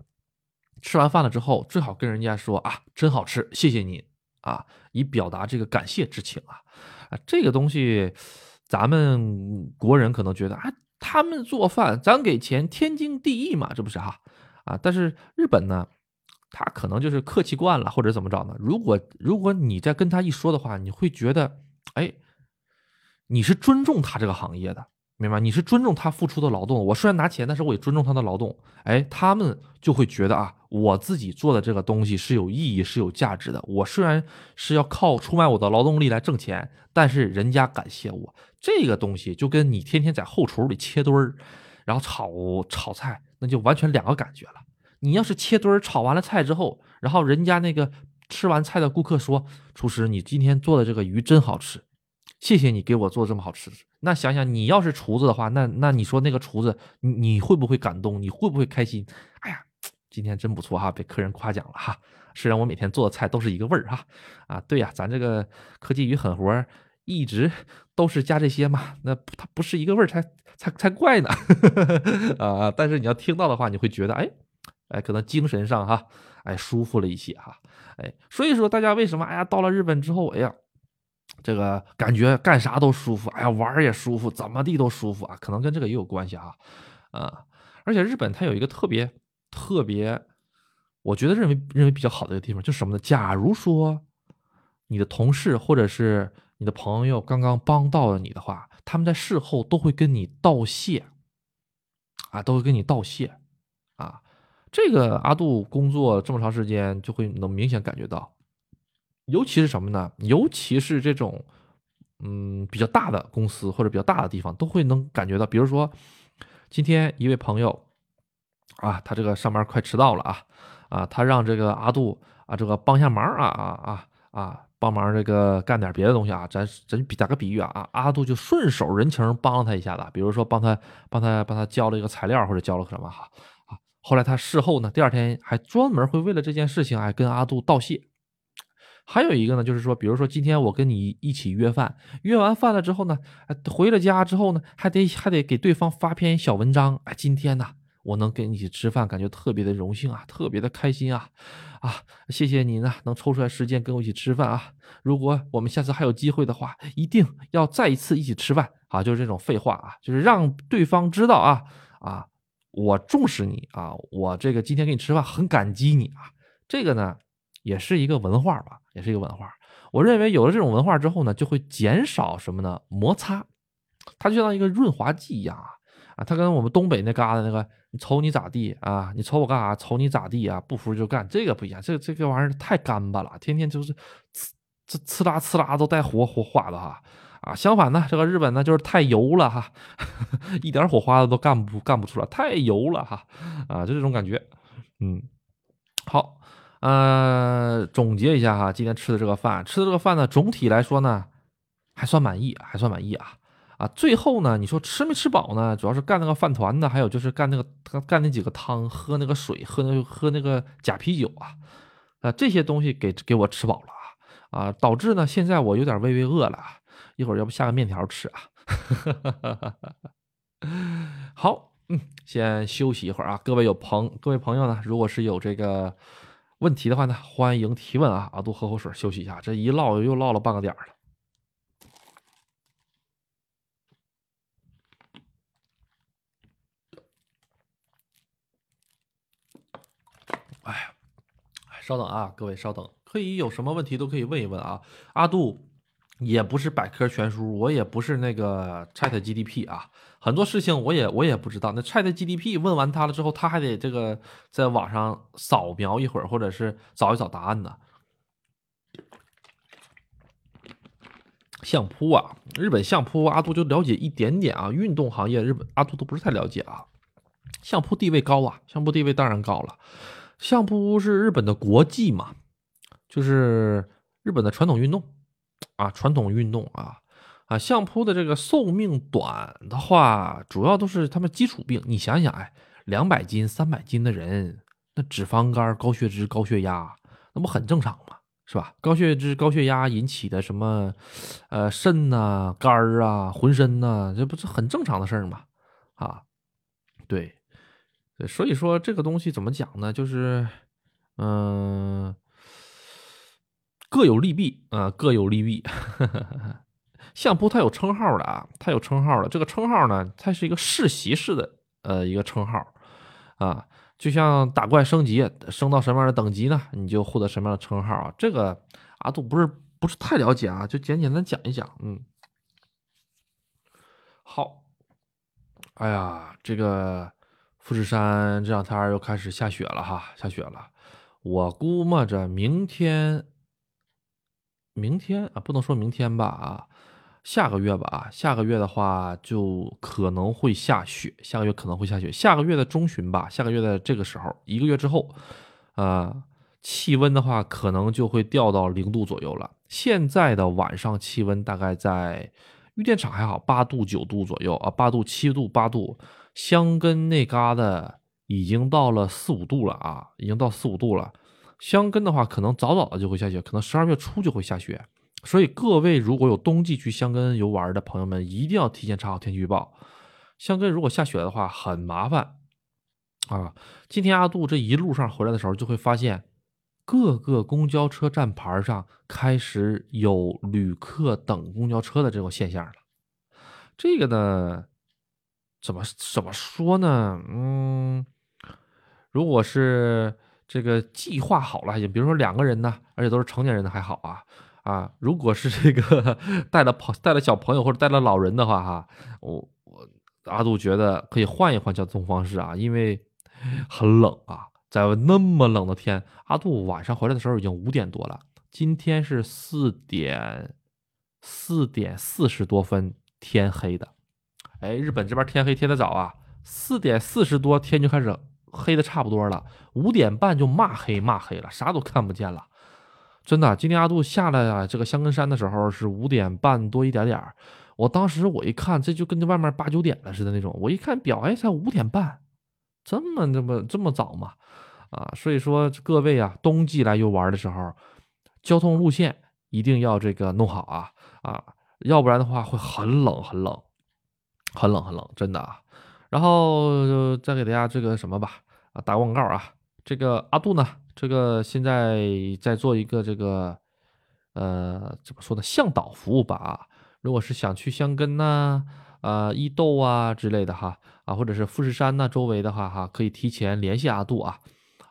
吃完饭了之后，最好跟人家说啊，真好吃，谢谢您啊，以表达这个感谢之情啊。这个东西，咱们国人可能觉得啊，他们做饭咱给钱，天经地义嘛，这不是哈啊？但是日本呢，他可能就是客气惯了，或者怎么着呢？如果如果你再跟他一说的话，你会觉得，哎，你是尊重他这个行业的，明白？你是尊重他付出的劳动。我虽然拿钱，但是我也尊重他的劳动。哎，他们就会觉得啊，我自己做的这个东西是有意义、是有价值的。我虽然是要靠出卖我的劳动力来挣钱，但是人家感谢我。这个东西就跟你天天在后厨里切墩儿，然后炒炒菜，那就完全两个感觉了。你要是切墩儿炒完了菜之后，然后人家那个吃完菜的顾客说：“厨师，你今天做的这个鱼真好吃，谢谢你给我做这么好吃。”那想想你要是厨子的话，那那你说那个厨子，你你会不会感动？你会不会开心？哎呀，今天真不错哈，被客人夸奖了哈。虽然我每天做的菜都是一个味儿哈，啊，对呀，咱这个科技与狠活一直都是加这些嘛，那它不是一个味儿才才才怪呢 啊！但是你要听到的话，你会觉得哎。哎，可能精神上哈，哎，舒服了一些哈，哎，所以说大家为什么哎呀，到了日本之后，哎呀，这个感觉干啥都舒服，哎呀，玩也舒服，怎么地都舒服啊，可能跟这个也有关系哈，啊，而且日本它有一个特别特别，我觉得认为认为比较好的一个地方就是什么呢？假如说你的同事或者是你的朋友刚刚帮到了你的话，他们在事后都会跟你道谢，啊，都会跟你道谢，啊。这个阿杜工作这么长时间，就会能明显感觉到，尤其是什么呢？尤其是这种，嗯，比较大的公司或者比较大的地方，都会能感觉到。比如说，今天一位朋友，啊，他这个上班快迟到了啊，啊，他让这个阿杜啊，这个帮下忙啊啊啊啊，帮忙这个干点别的东西啊。咱咱比打个比喻啊啊，阿杜就顺手人情帮了他一下子，比如说帮他帮他帮他交了一个材料或者交了什么哈。后来他事后呢，第二天还专门会为了这件事情哎跟阿杜道谢。还有一个呢，就是说，比如说今天我跟你一起约饭，约完饭了之后呢，回了家之后呢，还得还得给对方发篇小文章。哎，今天呢，我能跟你一起吃饭，感觉特别的荣幸啊，特别的开心啊啊！谢谢你呢，能抽出来时间跟我一起吃饭啊。如果我们下次还有机会的话，一定要再一次一起吃饭啊。就是这种废话啊，就是让对方知道啊啊。我重视你啊！我这个今天跟你吃饭很感激你啊！这个呢，也是一个文化吧，也是一个文化。我认为有了这种文化之后呢，就会减少什么呢？摩擦，它就像一个润滑剂一样啊！啊，它跟我们东北那嘎达那个，你瞅你咋地啊？你瞅我干啥？瞅你咋地啊？不服就干，这个不一样，这这个玩意儿太干巴了，天天就是呲呲呲啦呲啦都带火火花的哈。啊，相反呢，这个日本呢就是太油了哈，一点火花的都干不干不出来，太油了哈，啊，就这种感觉，嗯，好，呃，总结一下哈，今天吃的这个饭，吃的这个饭呢，总体来说呢，还算满意，还算满意啊，啊，最后呢，你说吃没吃饱呢？主要是干那个饭团呢，还有就是干那个干那几个汤，喝那个水，喝那喝那个假啤酒啊，啊，这些东西给给我吃饱了啊，啊，导致呢，现在我有点微微饿了。一会儿要不下个面条吃啊？好，嗯，先休息一会儿啊。各位有朋，各位朋友呢，如果是有这个问题的话呢，欢迎提问啊。阿杜喝口水休息一下，这一唠又唠了半个点了。稍等啊，各位稍等，可以有什么问题都可以问一问啊。阿杜。也不是百科全书，我也不是那个 Chat GDP 啊，很多事情我也我也不知道。那 Chat GDP 问完他了之后，他还得这个在网上扫描一会儿，或者是找一找答案呢。相扑啊，日本相扑阿杜就了解一点点啊，运动行业日本阿杜都不是太了解啊。相扑地位高啊，相扑地位当然高了，相扑是日本的国技嘛，就是日本的传统运动。啊，传统运动啊，啊，相扑的这个寿命短的话，主要都是他们基础病。你想想，哎，两百斤、三百斤的人，那脂肪肝、高血脂、高血压，那不很正常吗？是吧？高血脂、高血压引起的什么，呃，肾呐、肝儿啊、浑身呐，这不是很正常的事儿吗？啊，对，对所以说这个东西怎么讲呢？就是，嗯。各有利弊啊，各有利弊。相扑它有称号的啊，它有称号的。这个称号呢，它是一个世袭式的呃一个称号啊，就像打怪升级，升到什么样的等级呢，你就获得什么样的称号啊。这个阿杜不是不是太了解啊，就简简单讲一讲。嗯，好。哎呀，这个富士山这两天又开始下雪了哈，下雪了。我估摸着明天，明天啊，不能说明天吧啊，下个月吧啊，下个月的话就可能会下雪，下个月可能会下雪，下个月的中旬吧，下个月的这个时候，一个月之后，啊，气温的话可能就会掉到零度左右了。现在的晚上气温大概在玉电厂还好，八度九度左右啊，八度七度八度。香根那嘎达已经到了四五度了啊，已经到四五度了。香根的话，可能早早的就会下雪，可能十二月初就会下雪。所以各位如果有冬季去香根游玩的朋友们，一定要提前查好天气预报。香根如果下雪的话，很麻烦啊。今天阿杜这一路上回来的时候，就会发现各个公交车站牌上开始有旅客等公交车的这种现象了。这个呢？怎么怎么说呢？嗯，如果是这个计划好了还行，比如说两个人呢，而且都是成年人的还好啊啊。如果是这个 带了朋带了小朋友或者带了老人的话哈，我我阿杜觉得可以换一换交通方式啊，因为很冷啊，在那么冷的天，阿杜晚上回来的时候已经五点多了，今天是四点四点四十多分天黑的。哎，日本这边天黑天的早啊，四点四十多天就开始黑的差不多了，五点半就骂黑骂黑了，啥都看不见了。真的，今天阿杜下来啊，这个香根山的时候是五点半多一点点我当时我一看，这就跟这外面八九点了似的那种。我一看表，哎，才五点半，这么这么这么早嘛？啊，所以说各位啊，冬季来游玩的时候，交通路线一定要这个弄好啊啊，要不然的话会很冷很冷。很冷很冷，真的啊。然后再给大家这个什么吧，啊，打广告啊。这个阿杜呢，这个现在在做一个这个，呃，怎么说呢，向导服务吧啊。如果是想去香根呐，啊，伊豆啊之类的哈，啊，或者是富士山呐周围的话哈，可以提前联系阿杜啊，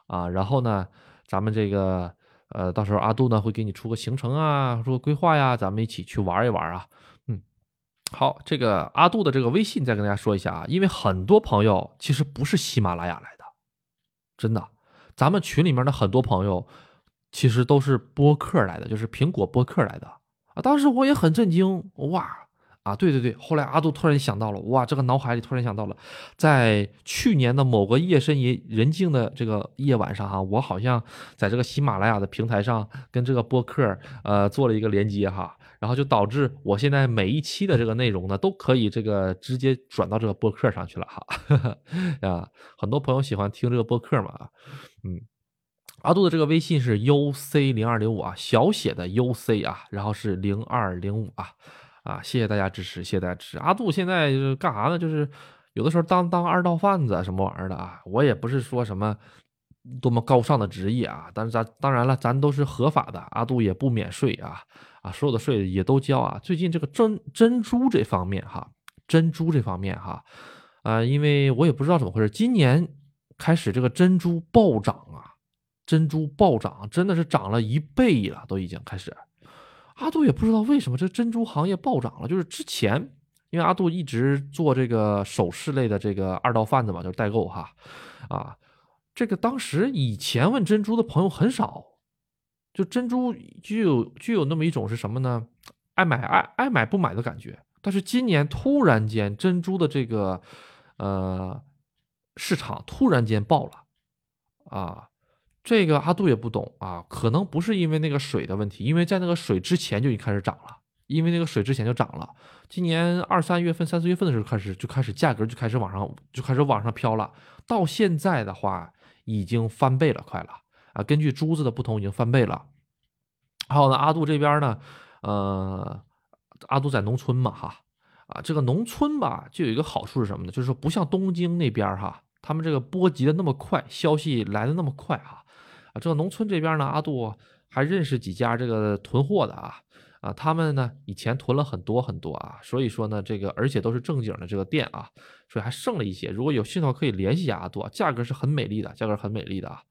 啊，然后呢，咱们这个，呃，到时候阿杜呢会给你出个行程啊，出个规划呀，咱们一起去玩一玩啊。好，这个阿杜的这个微信再跟大家说一下啊，因为很多朋友其实不是喜马拉雅来的，真的，咱们群里面的很多朋友其实都是播客来的，就是苹果播客来的啊。当时我也很震惊，哇啊，对对对，后来阿杜突然想到了，哇，这个脑海里突然想到了，在去年的某个夜深也人静的这个夜晚上哈，我好像在这个喜马拉雅的平台上跟这个播客呃做了一个连接哈。然后就导致我现在每一期的这个内容呢，都可以这个直接转到这个播客上去了哈，啊，很多朋友喜欢听这个播客嘛，嗯，阿杜的这个微信是 U C 零二零五啊，小写的 U C 啊，然后是零二零五啊，啊，谢谢大家支持，谢谢大家支持。阿杜现在就是干啥呢？就是有的时候当当二道贩子什么玩意儿的啊，我也不是说什么多么高尚的职业啊，但是咱当然了，咱都是合法的，阿杜也不免税啊。啊，所有的税也都交啊。最近这个珍珍珠这方面哈，珍珠这方面哈，啊，因为我也不知道怎么回事，今年开始这个珍珠暴涨啊，珍珠暴涨，真的是涨了一倍了，都已经开始。阿杜也不知道为什么这珍珠行业暴涨了，就是之前因为阿杜一直做这个首饰类的这个二道贩子嘛，就是代购哈，啊，这个当时以前问珍珠的朋友很少。就珍珠具有具有那么一种是什么呢？爱买爱爱买不买的感觉。但是今年突然间珍珠的这个呃市场突然间爆了啊！这个阿杜也不懂啊，可能不是因为那个水的问题，因为在那个水之前就已经开始涨了，因为那个水之前就涨了。今年二三月份、三四月份的时候开始就开始价格就开始往上就开始往上飘了，到现在的话已经翻倍了，快了。啊，根据珠子的不同，已经翻倍了。还有呢，阿杜这边呢，呃，阿杜在农村嘛，哈，啊，这个农村吧，就有一个好处是什么呢？就是说不像东京那边哈，他们这个波及的那么快，消息来的那么快哈，啊，这个农村这边呢，阿杜还认识几家这个囤货的啊，啊，他们呢以前囤了很多很多啊，所以说呢，这个而且都是正经的这个店啊，所以还剩了一些。如果有兴趣的话，可以联系一下阿杜，价格是很美丽的，价格很美丽的啊，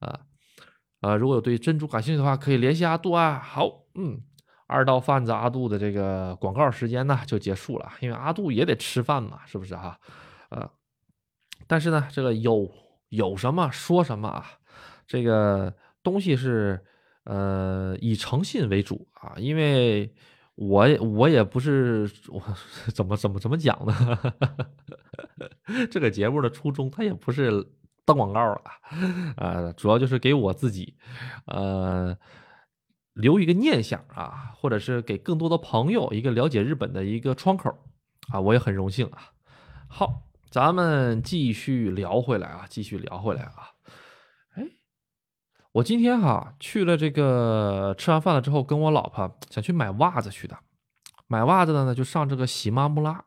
啊。呃，如果有对珍珠感兴趣的话，可以联系阿杜啊。好，嗯，二道贩子阿杜的这个广告时间呢就结束了，因为阿杜也得吃饭嘛，是不是哈？呃，但是呢，这个有有什么说什么啊，这个东西是呃以诚信为主啊，因为我也我也不是我 怎么怎么怎么讲呢？这个节目的初衷，它也不是当广告啊，呃，主要就是给我自己，呃。留一个念想啊，或者是给更多的朋友一个了解日本的一个窗口啊，我也很荣幸啊。好，咱们继续聊回来啊，继续聊回来啊。我今天哈去了这个吃完饭了之后，跟我老婆想去买袜子去的。买袜子的呢，就上这个喜妈木拉。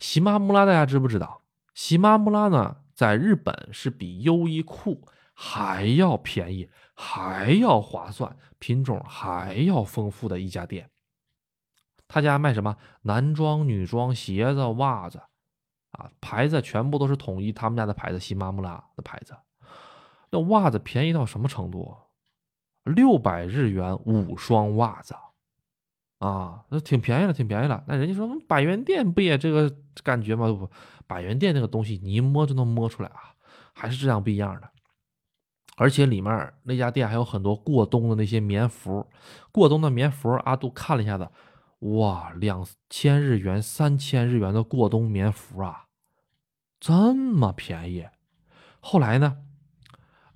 喜妈木拉大家知不知道？喜妈木拉呢，在日本是比优衣库还要便宜。还要划算，品种还要丰富的一家店。他家卖什么男装、女装、鞋子、袜子，啊，牌子全部都是统一他们家的牌子，喜妈木拉的牌子。那袜子便宜到什么程度？六百日元五双袜子，啊，那挺便宜了，挺便宜了。那人家说百元店不也这个感觉吗？不，百元店那个东西你一摸就能摸出来啊，还是质量不一样的。而且里面那家店还有很多过冬的那些棉服，过冬的棉服，阿杜看了一下子，哇，两千日元、三千日元的过冬棉服啊，这么便宜。后来呢，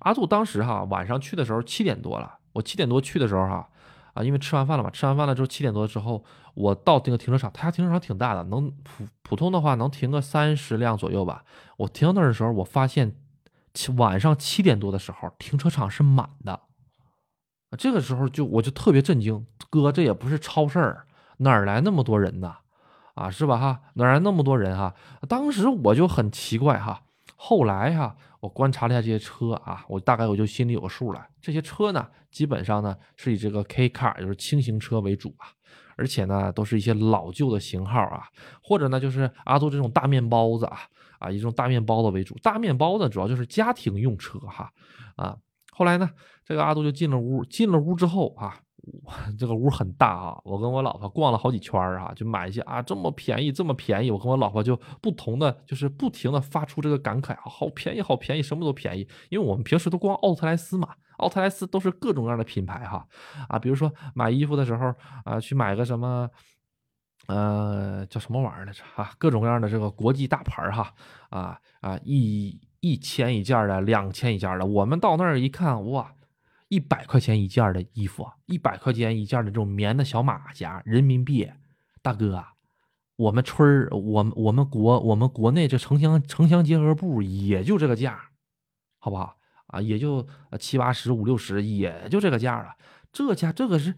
阿杜当时哈晚上去的时候七点多了，我七点多去的时候哈，啊，因为吃完饭了嘛，吃完饭了之后七点多之后，我到这个停车场，他家停车场挺大的，能普普通的话能停个三十辆左右吧。我停到那儿的时候，我发现。晚上七点多的时候，停车场是满的，这个时候就我就特别震惊，哥，这也不是超市儿，哪儿来那么多人呢？啊，是吧哈？哪来那么多人哈？当时我就很奇怪哈。后来哈，我观察了一下这些车啊，我大概我就心里有个数了。这些车呢，基本上呢是以这个 K car，就是轻型车为主啊，而且呢都是一些老旧的型号啊，或者呢就是阿杜这种大面包子啊。啊，以这种大面包子为主，大面包子主要就是家庭用车哈，啊，后来呢，这个阿杜就进了屋，进了屋之后啊，这个屋很大啊，我跟我老婆逛了好几圈啊，就买一些啊，这么便宜，这么便宜，我跟我老婆就不同的，就是不停的发出这个感慨啊，好便宜，好便宜，什么都便宜，因为我们平时都逛奥特莱斯嘛，奥特莱斯都是各种各样的品牌哈，啊，比如说买衣服的时候啊，去买个什么。呃，叫什么玩意儿来着？啊，各种各样的这个国际大牌哈，啊啊，一一千一件的，两千一件的。我们到那儿一看，哇，一百块钱一件的衣服，一百块钱一件的这种棉的小马甲，人民币，大哥，我们村儿，我们我们国我们国内这城乡城乡结合部也就这个价，好不好？啊，也就七八十五六十，也就这个价了。这价这个是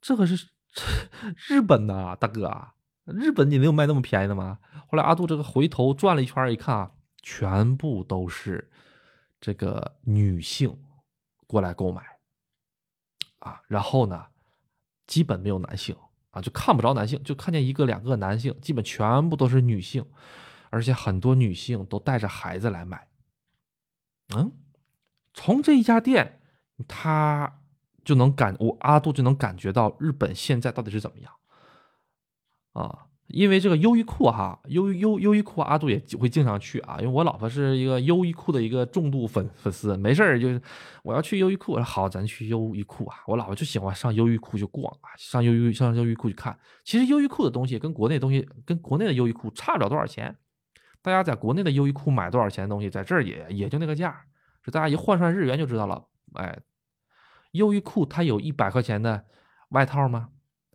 这个是。日本呐，大哥啊，日本你能有卖那么便宜的吗？后来阿杜这个回头转了一圈一看啊，全部都是这个女性过来购买啊，然后呢，基本没有男性啊，就看不着男性，就看见一个两个男性，基本全部都是女性，而且很多女性都带着孩子来买。嗯，从这一家店，他。就能感我阿杜就能感觉到日本现在到底是怎么样啊？因为这个优衣库哈，优优优衣库阿杜也会经常去啊。因为我老婆是一个优衣库的一个重度粉粉丝，没事儿就是我要去优衣库，我说好，咱去优衣库啊。我老婆就喜欢上优衣库就逛啊，上优衣上优衣库去看。其实优衣库的东西跟国内东西跟国内的优衣库差不了多少钱。大家在国内的优衣库买多少钱的东西，在这儿也也就那个价，就大家一换算日元就知道了。哎。优衣库它有一百块钱的外套吗？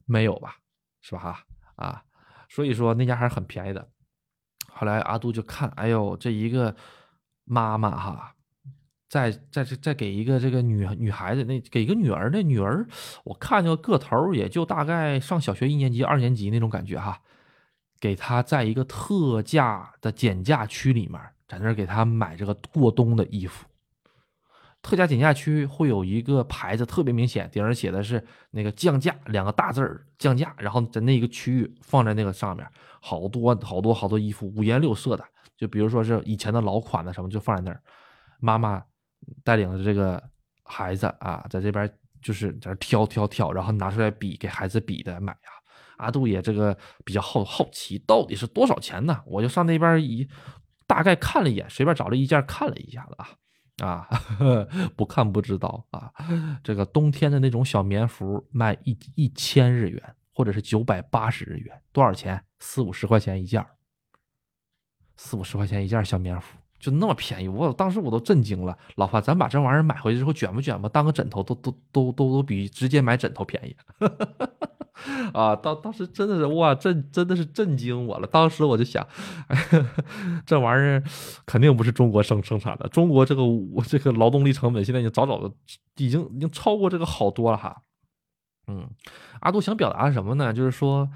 没有吧，是吧？哈啊，所以说那家还是很便宜的。后来阿杜就看，哎呦，这一个妈妈哈，在在这在给一个这个女女孩子那给一个女儿，那女儿我看那个个头也就大概上小学一年级、二年级那种感觉哈，给她在一个特价的减价区里面，在那给她买这个过冬的衣服。特价减价区会有一个牌子特别明显，顶上写的是那个降价两个大字儿降价，然后在那一个区域放在那个上面，好多好多好多衣服五颜六色的，就比如说是以前的老款的什么就放在那儿。妈妈带领着这个孩子啊，在这边就是在这挑挑挑，然后拿出来比给孩子比的买啊。阿杜也这个比较好好奇，到底是多少钱呢？我就上那边一大概看了一眼，随便找了一件看了一下子啊。啊，不看不知道啊！这个冬天的那种小棉服卖一一千日元，或者是九百八十日元，多少钱？四五十块钱一件四五十块钱一件小棉服就那么便宜，我当时我都震惊了。老范，咱把这玩意儿买回去之后卷吧卷吧，当个枕头都都都都都比直接买枕头便宜。啊，当当时真的是哇，震真的是震惊我了。当时我就想，这玩意儿肯定不是中国生生产的，中国这个我这个劳动力成本现在已经早早的已经已经超过这个好多了哈。嗯，阿杜想表达什么呢？就是说，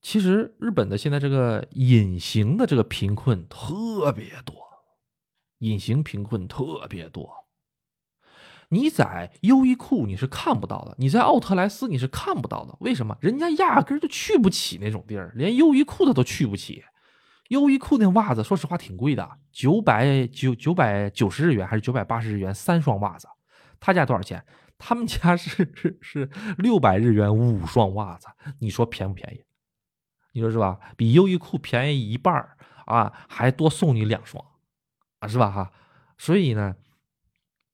其实日本的现在这个隐形的这个贫困特别多，隐形贫困特别多。你在优衣库你是看不到的，你在奥特莱斯你是看不到的。为什么？人家压根就去不起那种地儿，连优衣库他都去不起。优衣库那袜子，说实话挺贵的，九百九九百九十日元还是九百八十日元三双袜子。他家多少钱？他们家是是是六百日元五双袜子。你说便不便宜？你说是吧？比优衣库便宜一半儿啊，还多送你两双啊，是吧？哈，所以呢。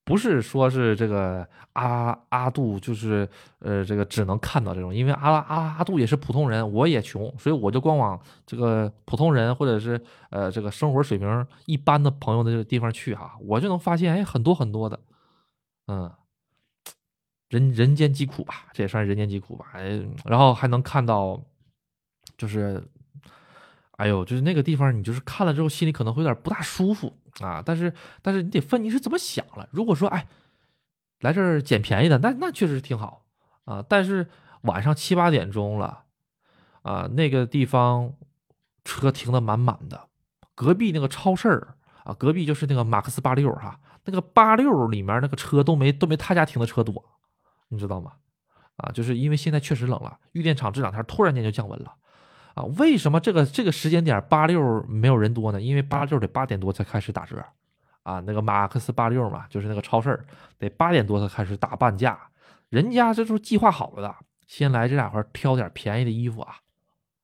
不是说是这个阿阿杜就是呃这个只能看到这种，因为阿阿阿杜也是普通人，我也穷，所以我就光往这个普通人或者是呃这个生活水平一般的朋友的这个地方去哈，我就能发现哎很多很多的，嗯，人人间疾苦吧，这也算是人间疾苦吧，哎，然后还能看到就是。哎呦，就是那个地方，你就是看了之后心里可能会有点不大舒服啊。但是，但是你得分你是怎么想了。如果说，哎，来这儿捡便宜的，那那确实挺好啊。但是晚上七八点钟了啊，那个地方车停的满满的。隔壁那个超市儿啊，隔壁就是那个马克思八六哈，那个八六里面那个车都没都没他家停的车多，你知道吗？啊，就是因为现在确实冷了，玉电厂这两天突然间就降温了。啊，为什么这个这个时间点八六没有人多呢？因为八六得八点多才开始打折，啊，那个马克思八六嘛，就是那个超市得八点多才开始打半价，人家这都是计划好了的，先来这两块挑点便宜的衣服啊，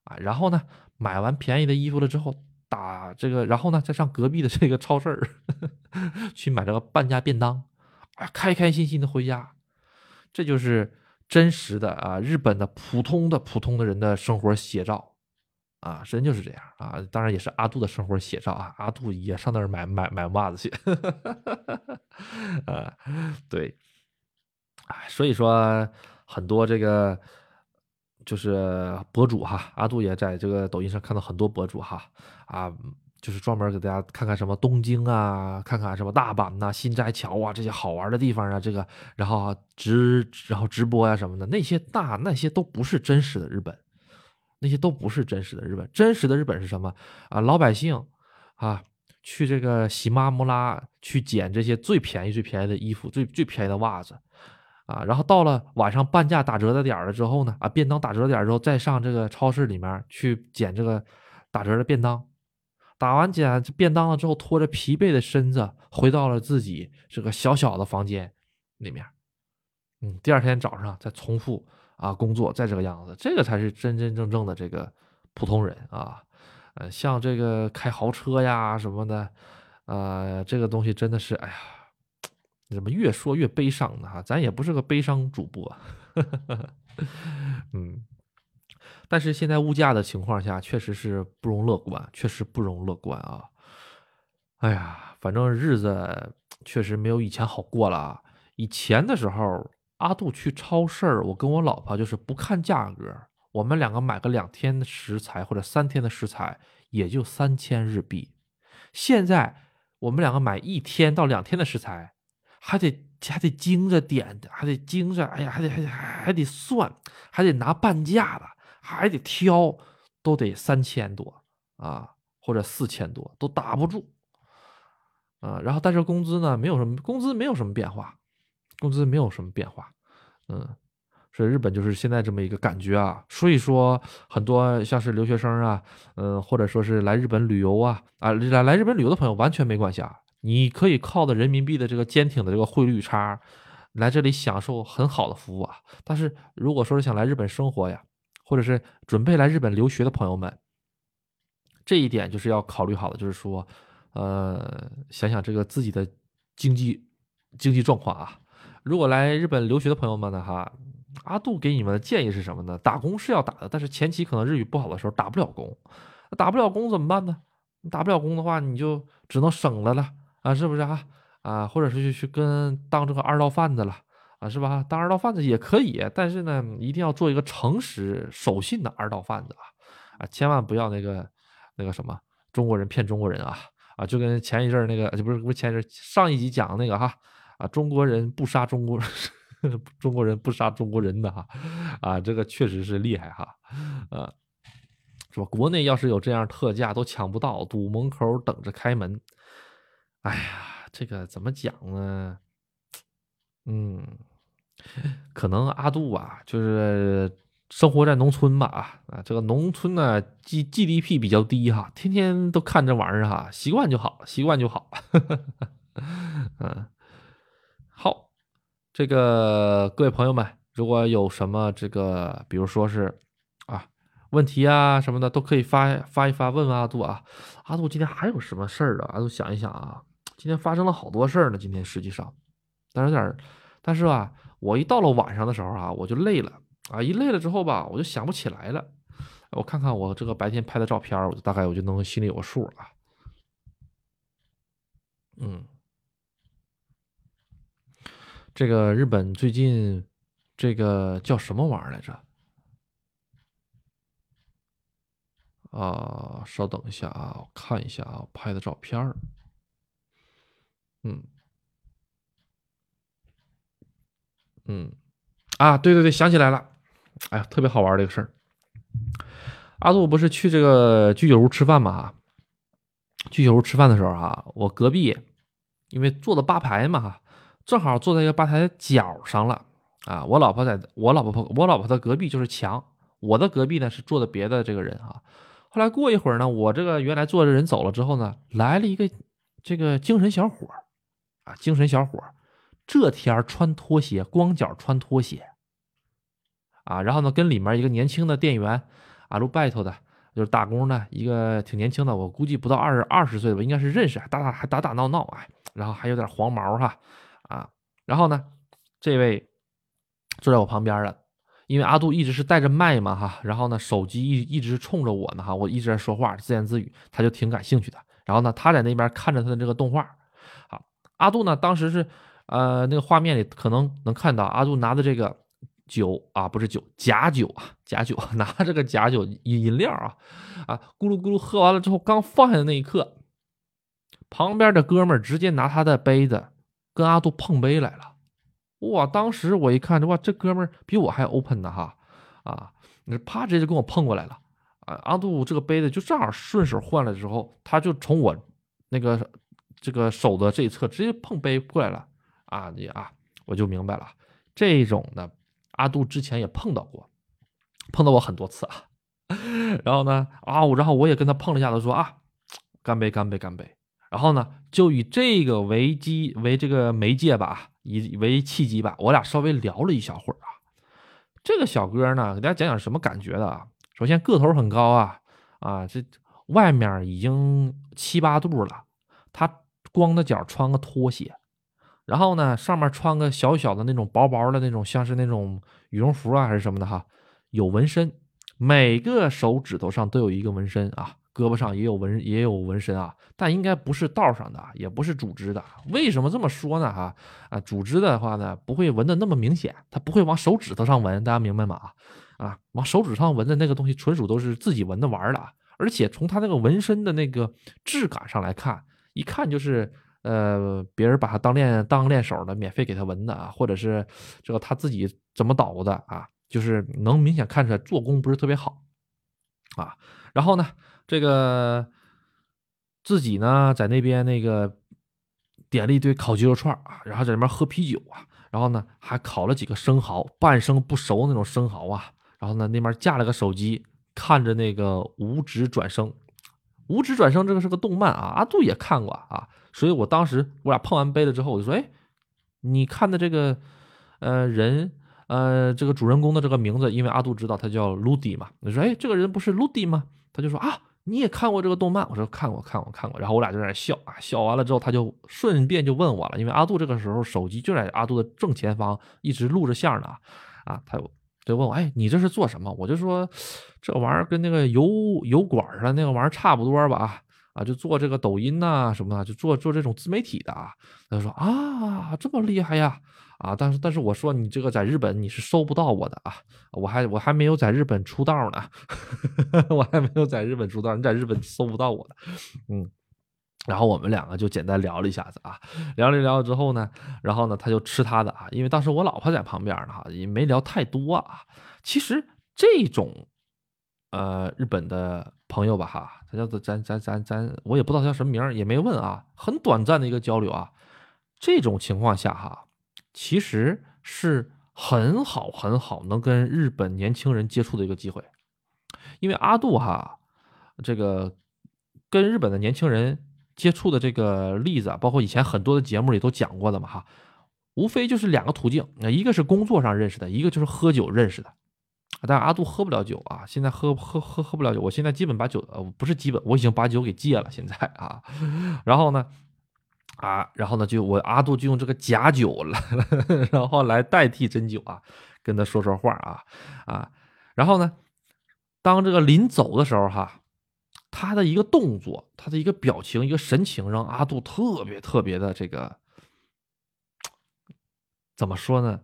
啊，然后呢，买完便宜的衣服了之后打这个，然后呢再上隔壁的这个超市 去买这个半价便当，啊，开开心心的回家，这就是真实的啊，日本的普通的普通的人的生活写照。啊，真就是这样啊！当然也是阿杜的生活写照啊，阿杜也上那儿买买买袜子去，啊，对，哎，所以说很多这个就是博主哈，阿杜也在这个抖音上看到很多博主哈，啊，就是专门给大家看看什么东京啊，看看什么大阪呐、新斋桥啊这些好玩的地方啊，这个然后直然后直播呀什么的，那些大那些都不是真实的日本。那些都不是真实的日本，真实的日本是什么啊？老百姓啊，去这个喜马木拉去捡这些最便宜、最便宜的衣服、最最便宜的袜子啊，然后到了晚上半价打折的点了之后呢，啊，便当打折点之后，再上这个超市里面去捡这个打折的便当，打完捡便当了之后，拖着疲惫的身子回到了自己这个小小的房间里面，嗯，第二天早上再重复。啊，工作再这个样子，这个才是真真正正的这个普通人啊，呃，像这个开豪车呀什么的，呃，这个东西真的是，哎呀，怎么越说越悲伤呢？哈，咱也不是个悲伤主播，嗯，但是现在物价的情况下，确实是不容乐观，确实不容乐观啊。哎呀，反正日子确实没有以前好过了，以前的时候。阿杜去超市我跟我老婆就是不看价格，我们两个买个两天的食材或者三天的食材也就三千日币。现在我们两个买一天到两天的食材，还得还得精着点，还得精着，哎呀，还得还得还得算，还得拿半价的，还得挑，都得三千多啊，或者四千多都打不住啊。然后但是工资呢，没有什么工资没有什么变化。工资没有什么变化，嗯，所以日本就是现在这么一个感觉啊。所以说，很多像是留学生啊，嗯，或者说是来日本旅游啊，啊，来来日本旅游的朋友完全没关系啊。你可以靠的人民币的这个坚挺的这个汇率差，来这里享受很好的服务啊。但是如果说是想来日本生活呀，或者是准备来日本留学的朋友们，这一点就是要考虑好的，就是说，呃，想想这个自己的经济经济状况啊。如果来日本留学的朋友们呢，哈，阿杜给你们的建议是什么呢？打工是要打的，但是前期可能日语不好的时候打不了工，打不了工怎么办呢？打不了工的话，你就只能省了了啊，是不是啊？啊，或者是去去跟当这个二道贩子了啊，是吧？当二道贩子也可以，但是呢，一定要做一个诚实守信的二道贩子啊啊，千万不要那个那个什么中国人骗中国人啊啊，就跟前一阵那个就不是不是前一阵上一集讲的那个哈啊，中国人不杀中国 中国人不杀中国人的哈啊，这个确实是厉害哈啊。是吧？国内要是有这样特价，都抢不到，堵门口等着开门。哎呀，这个怎么讲呢？嗯，可能阿杜啊，就是生活在农村吧。啊，这个农村呢，G GDP 比较低哈，天天都看这玩意儿哈，习惯就好，习惯就好。嗯，这个各位朋友们，如果有什么这个，比如说是啊。问题啊什么的都可以发发一发，问问阿杜啊。阿杜今天还有什么事儿啊？阿杜想一想啊，今天发生了好多事儿呢。今天实际上，但是有点，但是吧，我一到了晚上的时候啊，我就累了啊。一累了之后吧，我就想不起来了。我看看我这个白天拍的照片，我就大概我就能心里有个数啊。嗯，这个日本最近这个叫什么玩意儿来着？啊，稍等一下啊，我看一下啊，拍的照片儿。嗯，嗯，啊，对对对，想起来了，哎呀，特别好玩这个事儿。阿杜不是去这个居酒屋吃饭嘛？居酒屋吃饭的时候啊，我隔壁因为坐的吧台嘛，正好坐在一个吧台的角上了。啊。我老婆在我老婆我老婆的隔壁就是墙，我的隔壁呢是坐的别的这个人啊。后来过一会儿呢，我这个原来坐着人走了之后呢，来了一个这个精神小伙啊，精神小伙这天穿拖鞋，光脚穿拖鞋，啊，然后呢，跟里面一个年轻的店员，啊，路拜托的，就是打工的一个挺年轻的，我估计不到二二十岁吧，应该是认识，打打还打打闹闹啊，然后还有点黄毛哈，然后呢，这位坐在我旁边的。因为阿杜一直是带着麦嘛哈，然后呢，手机一一直冲着我呢哈，我一直在说话自言自语，他就挺感兴趣的。然后呢，他在那边看着他的这个动画。好，阿杜呢，当时是呃那个画面里可能能看到阿杜拿的这个酒啊，不是酒，假酒啊，假酒，拿这个假酒饮饮料啊啊，咕噜咕噜喝完了之后，刚放下的那一刻，旁边的哥们儿直接拿他的杯子跟阿杜碰杯来了。哇！当时我一看，哇，这哥们儿比我还 open 呢，哈，啊，你啪直接就跟我碰过来了，啊，阿杜这个杯子就正好顺手换了之后，他就从我那个这个手的这一侧直接碰杯过来了，啊，你啊，我就明白了，这种的阿杜之前也碰到过，碰到过很多次啊，然后呢，啊，我然后我也跟他碰了一下，他说啊，干杯，干杯，干杯。然后呢，就以这个为机为这个媒介吧，以为契机吧，我俩稍微聊了一小会儿啊。这个小哥呢，给大家讲讲什么感觉的啊？首先个头很高啊，啊，这外面已经七八度了，他光着脚穿个拖鞋，然后呢，上面穿个小小的那种薄薄的那种，像是那种羽绒服啊还是什么的哈，有纹身，每个手指头上都有一个纹身啊。胳膊上也有纹，也有纹身啊，但应该不是道上的，也不是组织的。为什么这么说呢？哈啊，组织的话呢，不会纹的那么明显，他不会往手指头上纹，大家明白吗？啊，往手指上纹的那个东西，纯属都是自己纹的玩的。而且从他那个纹身的那个质感上来看，一看就是呃，别人把他当练当练手的，免费给他纹的啊，或者是这个他自己怎么捣鼓的啊，就是能明显看出来做工不是特别好啊。然后呢？这个自己呢，在那边那个点了一堆烤鸡肉串啊，然后在那边喝啤酒啊，然后呢还烤了几个生蚝，半生不熟那种生蚝啊，然后呢那边架了个手机，看着那个无指转生，无指转生这个是个动漫啊，阿杜也看过啊，所以我当时我俩碰完杯了之后，我就说，哎，你看的这个呃人呃这个主人公的这个名字，因为阿杜知道他叫卢迪嘛，我说，哎，这个人不是卢迪吗？他就说啊。你也看过这个动漫？我说看过，看过，看过。然后我俩就在那笑啊，笑完了之后，他就顺便就问我了，因为阿杜这个时候手机就在阿杜的正前方，一直录着像呢，啊，他就问我，哎，你这是做什么？我就说，这玩意儿跟那个油油管儿的那个玩意儿差不多吧，啊，就做这个抖音呐什么的，就做做这种自媒体的啊。他就说啊，这么厉害呀。啊，但是但是我说你这个在日本你是搜不到我的啊，我还我还没有在日本出道呢，我还没有在日本出道，你在日本搜不到我的，嗯，然后我们两个就简单聊了一下子啊，聊了聊之后呢，然后呢他就吃他的啊，因为当时我老婆在旁边呢哈，也没聊太多啊。其实这种呃日本的朋友吧哈，他叫做咱咱咱咱，我也不知道叫什么名儿也没问啊，很短暂的一个交流啊，这种情况下哈。其实是很好很好，能跟日本年轻人接触的一个机会，因为阿杜哈，这个跟日本的年轻人接触的这个例子啊，包括以前很多的节目里都讲过的嘛哈，无非就是两个途径，那一个是工作上认识的，一个就是喝酒认识的，但阿杜喝不了酒啊，现在喝喝喝喝不了酒，我现在基本把酒呃不是基本，我已经把酒给戒了，现在啊，然后呢。啊，然后呢，就我阿杜就用这个假酒了，然后来代替真酒啊，跟他说说话啊啊，然后呢，当这个临走的时候哈，他的一个动作，他的一个表情，一个神情，让阿杜特别特别的这个怎么说呢？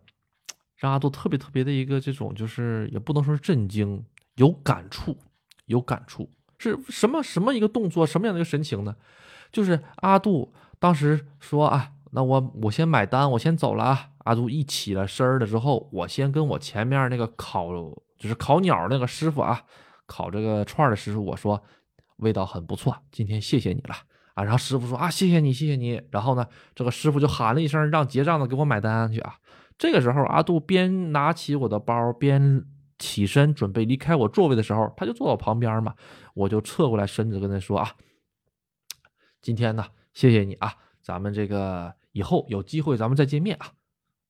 让阿杜特别特别的一个这种，就是也不能说是震惊，有感触，有感触，是什么什么一个动作，什么样的一个神情呢？就是阿杜。当时说啊，那我我先买单，我先走了啊。阿杜一起了身儿了之后，我先跟我前面那个烤，就是烤鸟那个师傅啊，烤这个串的师傅，我说味道很不错，今天谢谢你了啊。然后师傅说啊，谢谢你，谢谢你。然后呢，这个师傅就喊了一声，让结账的给我买单去啊。这个时候，阿杜边拿起我的包，边起身准备离开我座位的时候，他就坐我旁边嘛，我就侧过来身子跟他说啊，今天呢。谢谢你啊，咱们这个以后有机会咱们再见面啊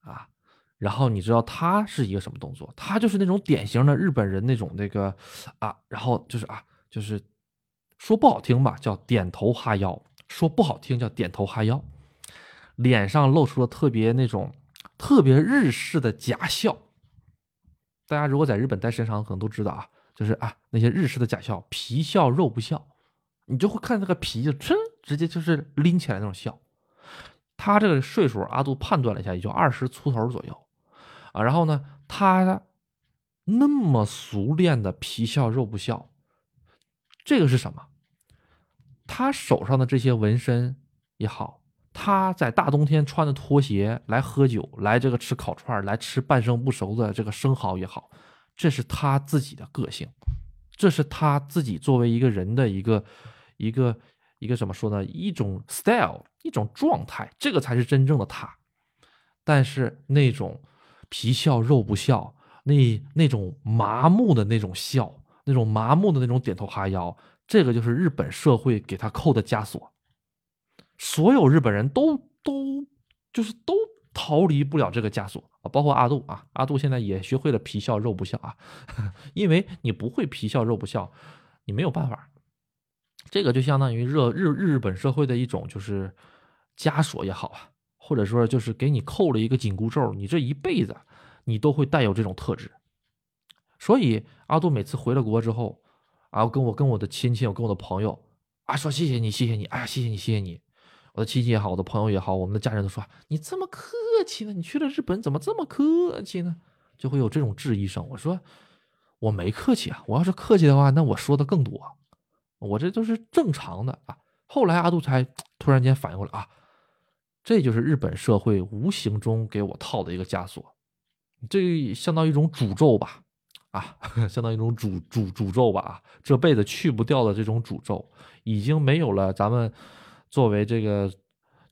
啊！然后你知道他是一个什么动作？他就是那种典型的日本人那种那个啊，然后就是啊，就是说不好听吧，叫点头哈腰；说不好听叫点头哈腰，脸上露出了特别那种特别日式的假笑。大家如果在日本待时间长，可能都知道啊，就是啊那些日式的假笑，皮笑肉不笑，你就会看那个皮就真。直接就是拎起来那种笑，他这个岁数，阿杜判断了一下，也就二十出头左右，啊，然后呢，他那么熟练的皮笑肉不笑，这个是什么？他手上的这些纹身也好，他在大冬天穿的拖鞋来喝酒，来这个吃烤串，来吃半生不熟的这个生蚝也好，这是他自己的个性，这是他自己作为一个人的一个一个。一个怎么说呢？一种 style，一种状态，这个才是真正的他。但是那种皮笑肉不笑，那那种麻木的那种笑，那种麻木的那种点头哈腰，这个就是日本社会给他扣的枷锁。所有日本人都都就是都逃离不了这个枷锁啊，包括阿杜啊，阿杜现在也学会了皮笑肉不笑啊，因为你不会皮笑肉不笑，你没有办法。这个就相当于日日日本社会的一种就是枷锁也好啊，或者说就是给你扣了一个紧箍咒，你这一辈子你都会带有这种特质。所以阿杜每次回了国之后，啊，跟我跟我的亲戚，我跟我的朋友啊说谢谢你，谢谢你，哎呀，谢谢你，谢谢你。我的亲戚也好，我的朋友也好，我们的家人都说你这么客气呢，你去了日本怎么这么客气呢？就会有这种质疑声。我说我没客气啊，我要是客气的话，那我说的更多。我这都是正常的啊！后来阿杜才突然间反应过来啊，这就是日本社会无形中给我套的一个枷锁，这相当于一种诅咒吧？啊，相当于一种诅诅诅咒吧？啊，这辈子去不掉的这种诅咒，已经没有了咱们作为这个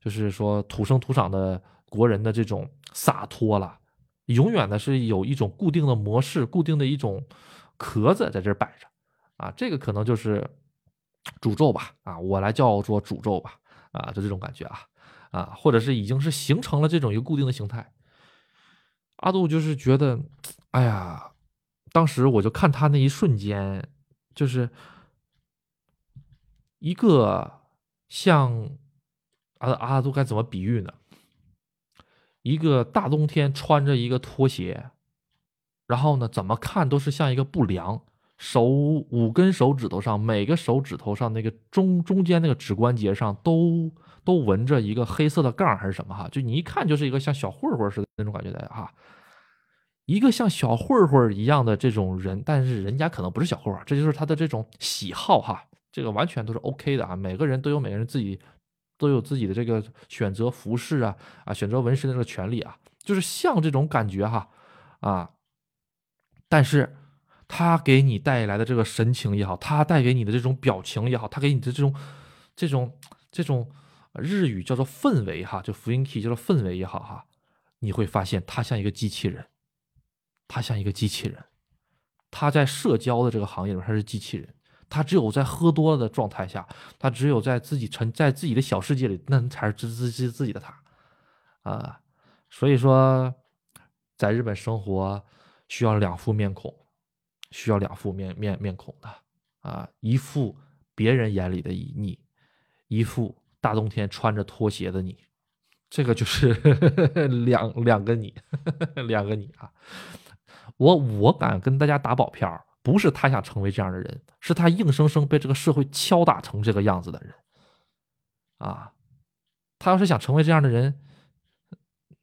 就是说土生土长的国人的这种洒脱了，永远的是有一种固定的模式、固定的一种壳子在这摆着啊，这个可能就是。诅咒吧，啊，我来叫做诅咒吧，啊，就这种感觉啊，啊，或者是已经是形成了这种一个固定的形态。阿杜就是觉得，哎呀，当时我就看他那一瞬间，就是一个像阿阿杜该怎么比喻呢？一个大冬天穿着一个拖鞋，然后呢，怎么看都是像一个不良。手五根手指头上，每个手指头上那个中中间那个指关节上都都纹着一个黑色的杠还是什么哈？就你一看就是一个像小混混似的那种感觉的哈。一个像小混混一样的这种人，但是人家可能不是小混混，这就是他的这种喜好哈。这个完全都是 OK 的啊，每个人都有每个人自己都有自己的这个选择服饰啊啊，选择纹身的这个权利啊，就是像这种感觉哈啊，但是。他给你带来的这个神情也好，他带给你的这种表情也好，他给你的这种、这种、这种日语叫做氛围哈，就福音体叫做氛围也好哈，你会发现他像一个机器人，他像一个机器人，他在社交的这个行业里面他是机器人，他只有在喝多了的状态下，他只有在自己沉在自己的小世界里，那才是自自自自己的他。啊，所以说，在日本生活需要两副面孔。需要两副面面面孔的啊，一副别人眼里的你，一副大冬天穿着拖鞋的你，这个就是 两两个你，两个你啊！我我敢跟大家打保票，不是他想成为这样的人，是他硬生生被这个社会敲打成这个样子的人啊！他要是想成为这样的人，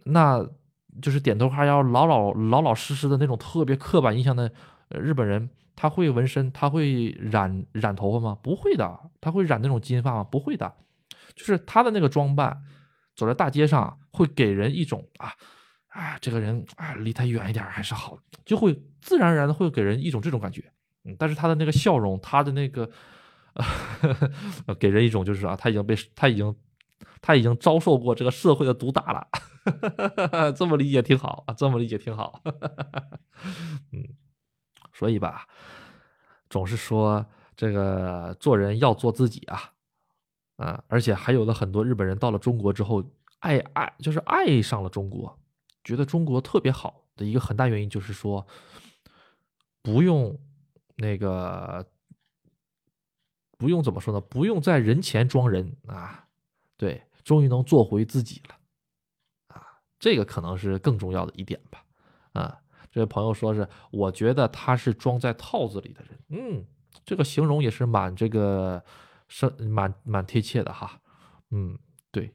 那就是点头哈腰、老老老老实实的那种特别刻板印象的。日本人他会纹身，他会染染头发吗？不会的，他会染那种金发吗？不会的，就是他的那个装扮，走在大街上会给人一种啊啊，这个人啊离他远一点还是好，就会自然而然的会给人一种这种感觉。嗯，但是他的那个笑容，他的那个，给人一种就是啊，他已经被他已经他已经遭受过这个社会的毒打了。这么理解挺好啊，这么理解挺好。嗯。所以吧，总是说这个做人要做自己啊，啊，而且还有的很多日本人到了中国之后，爱爱就是爱上了中国，觉得中国特别好的一个很大原因就是说，不用那个不用怎么说呢？不用在人前装人啊，对，终于能做回自己了，啊，这个可能是更重要的一点吧，啊。这位朋友说是，我觉得他是装在套子里的人。嗯，这个形容也是蛮这个是蛮蛮贴切的哈。嗯，对，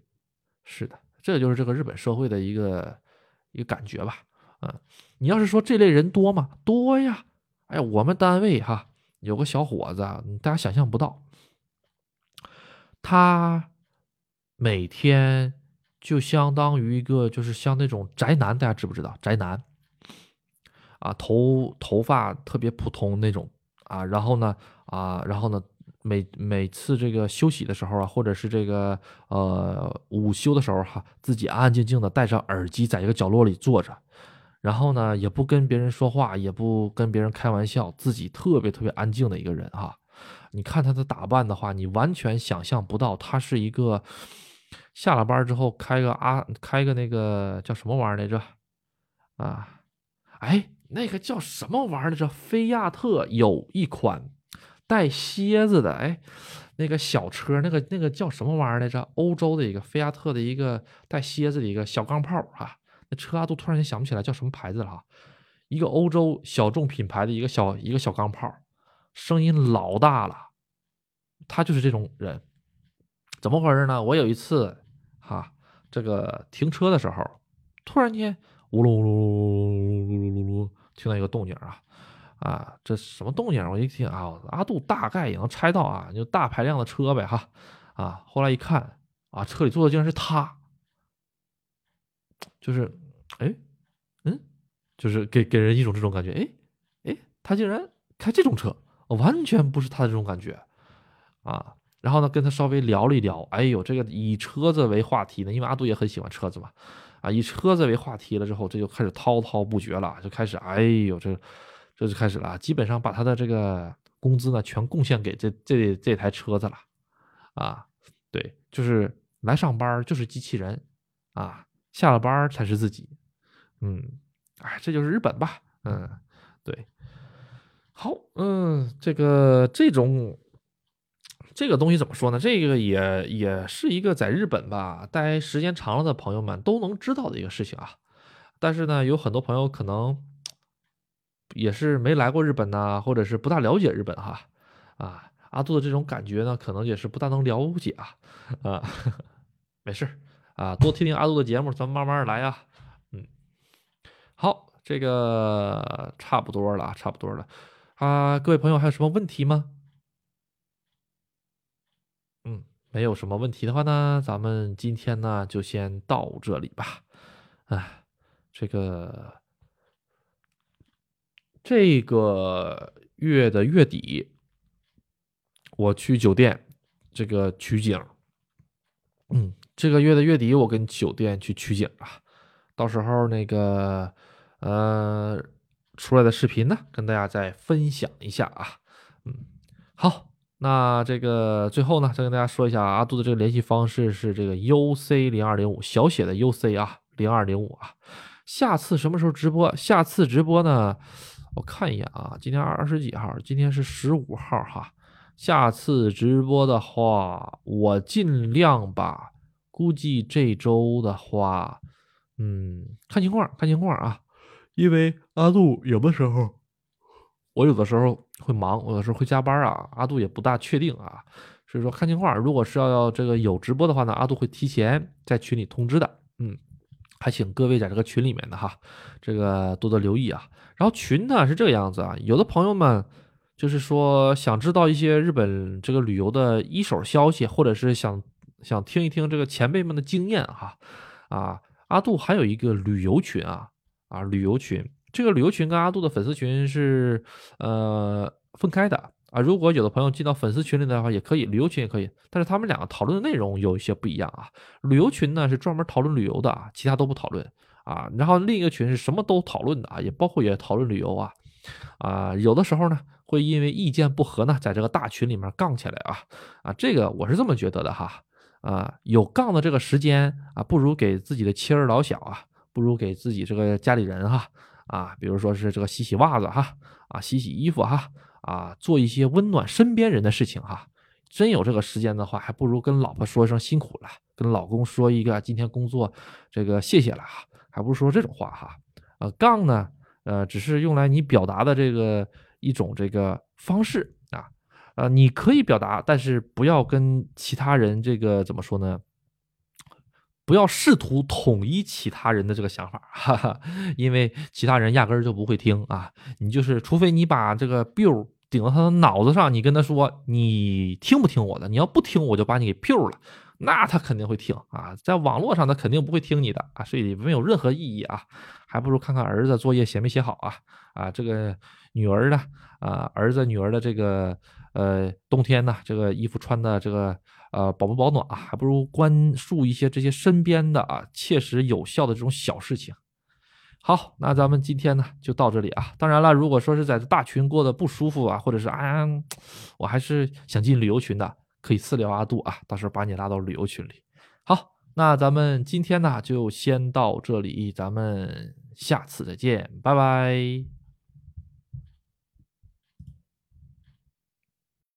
是的，这就是这个日本社会的一个一个感觉吧。嗯，你要是说这类人多吗？多呀。哎呀，我们单位哈有个小伙子，大家想象不到，他每天就相当于一个就是像那种宅男，大家知不知道宅男？啊，头头发特别普通那种啊，然后呢，啊，然后呢，每每次这个休息的时候啊，或者是这个呃午休的时候哈，自己安安静静的戴上耳机，在一个角落里坐着，然后呢，也不跟别人说话，也不跟别人开玩笑，自己特别特别安静的一个人哈。你看他的打扮的话，你完全想象不到他是一个下了班之后开个啊，开个那个叫什么玩意儿来着？啊，哎。那个叫什么玩意儿来着？菲亚特有一款带蝎子的，哎，那个小车，那个那个叫什么玩意儿来着？欧洲的一个菲亚特的一个带蝎子的一个小钢炮哈，那车啊都突然间想不起来叫什么牌子了哈。一个欧洲小众品牌的一个小一个小钢炮，声音老大了。他就是这种人，怎么回事呢？我有一次哈，这个停车的时候，突然间呜噜噜噜噜噜噜噜噜。听到一个动静啊，啊，这什么动静？我一听啊，阿杜大概也能猜到啊，就大排量的车呗哈，啊，后来一看啊，车里坐的竟然是他，就是，哎，嗯，就是给给人一种这种感觉，哎，哎，他竟然开这种车，完全不是他的这种感觉啊。然后呢，跟他稍微聊了一聊，哎呦，这个以车子为话题呢，因为阿杜也很喜欢车子嘛。啊，以车子为话题了之后，这就开始滔滔不绝了，就开始，哎呦，这这就开始了，基本上把他的这个工资呢全贡献给这这这台车子了，啊，对，就是来上班就是机器人，啊，下了班才是自己，嗯，哎，这就是日本吧，嗯，对，好，嗯，这个这种这个东西怎么说呢？这个也也是一个在日本吧待时间长了的朋友们都能知道的一个事情啊。但是呢，有很多朋友可能也是没来过日本呐，或者是不大了解日本哈。啊，阿杜的这种感觉呢，可能也是不大能了解啊。啊，没事啊，多听听阿杜的节目，咱们慢慢来啊。嗯，好，这个差不多了，差不多了啊。各位朋友还有什么问题吗？嗯，没有什么问题的话呢，咱们今天呢就先到这里吧。哎。这个这个月的月底，我去酒店这个取景。嗯，这个月的月底，我跟酒店去取景啊。到时候那个呃出来的视频呢，跟大家再分享一下啊。嗯，好，那这个最后呢，再跟大家说一下阿杜的这个联系方式是这个 UC 零二零五小写的 UC 啊，零二零五啊。下次什么时候直播？下次直播呢？我看一眼啊，今天二十几号？今天是十五号哈。下次直播的话，我尽量吧。估计这周的话，嗯，看情况，看情况啊。因为阿杜有的时候，我有的时候会忙，有的时候会加班啊。阿杜也不大确定啊，所以说看情况。如果是要要这个有直播的话呢，阿杜会提前在群里通知的。嗯。还请各位在这个群里面的哈，这个多多留意啊。然后群呢是这个样子啊，有的朋友们就是说想知道一些日本这个旅游的一手消息，或者是想想听一听这个前辈们的经验哈。啊，阿杜还有一个旅游群啊啊，旅游群，这个旅游群跟阿杜的粉丝群是呃分开的。啊，如果有的朋友进到粉丝群里的话，也可以，旅游群也可以，但是他们两个讨论的内容有一些不一样啊。旅游群呢是专门讨论旅游的啊，其他都不讨论啊。然后另一个群是什么都讨论的啊，也包括也讨论旅游啊。啊，有的时候呢会因为意见不合呢，在这个大群里面杠起来啊。啊，这个我是这么觉得的哈。啊，有杠的这个时间啊，不如给自己的妻儿老小啊，不如给自己这个家里人哈。啊比如说是这个洗洗袜子哈，啊，洗洗衣服哈。啊，做一些温暖身边人的事情哈。真有这个时间的话，还不如跟老婆说一声辛苦了，跟老公说一个今天工作这个谢谢了哈，还不如说这种话哈。呃，杠呢，呃，只是用来你表达的这个一种这个方式啊。呃，你可以表达，但是不要跟其他人这个怎么说呢？不要试图统一其他人的这个想法，哈哈，因为其他人压根儿就不会听啊。你就是，除非你把这个 biu 顶到他的脑子上，你跟他说你听不听我的？你要不听，我就把你给 biu 了，那他肯定会听啊。在网络上，他肯定不会听你的啊，所以没有任何意义啊。还不如看看儿子作业写没写好啊啊，这个女儿的啊，儿子女儿的这个呃冬天呢，这个衣服穿的这个。呃，保不保暖啊？还不如关注一些这些身边的啊，切实有效的这种小事情。好，那咱们今天呢就到这里啊。当然了，如果说是在大群过得不舒服啊，或者是啊，我还是想进旅游群的，可以私聊阿杜啊，到时候把你拉到旅游群里。好，那咱们今天呢就先到这里，咱们下次再见，拜拜。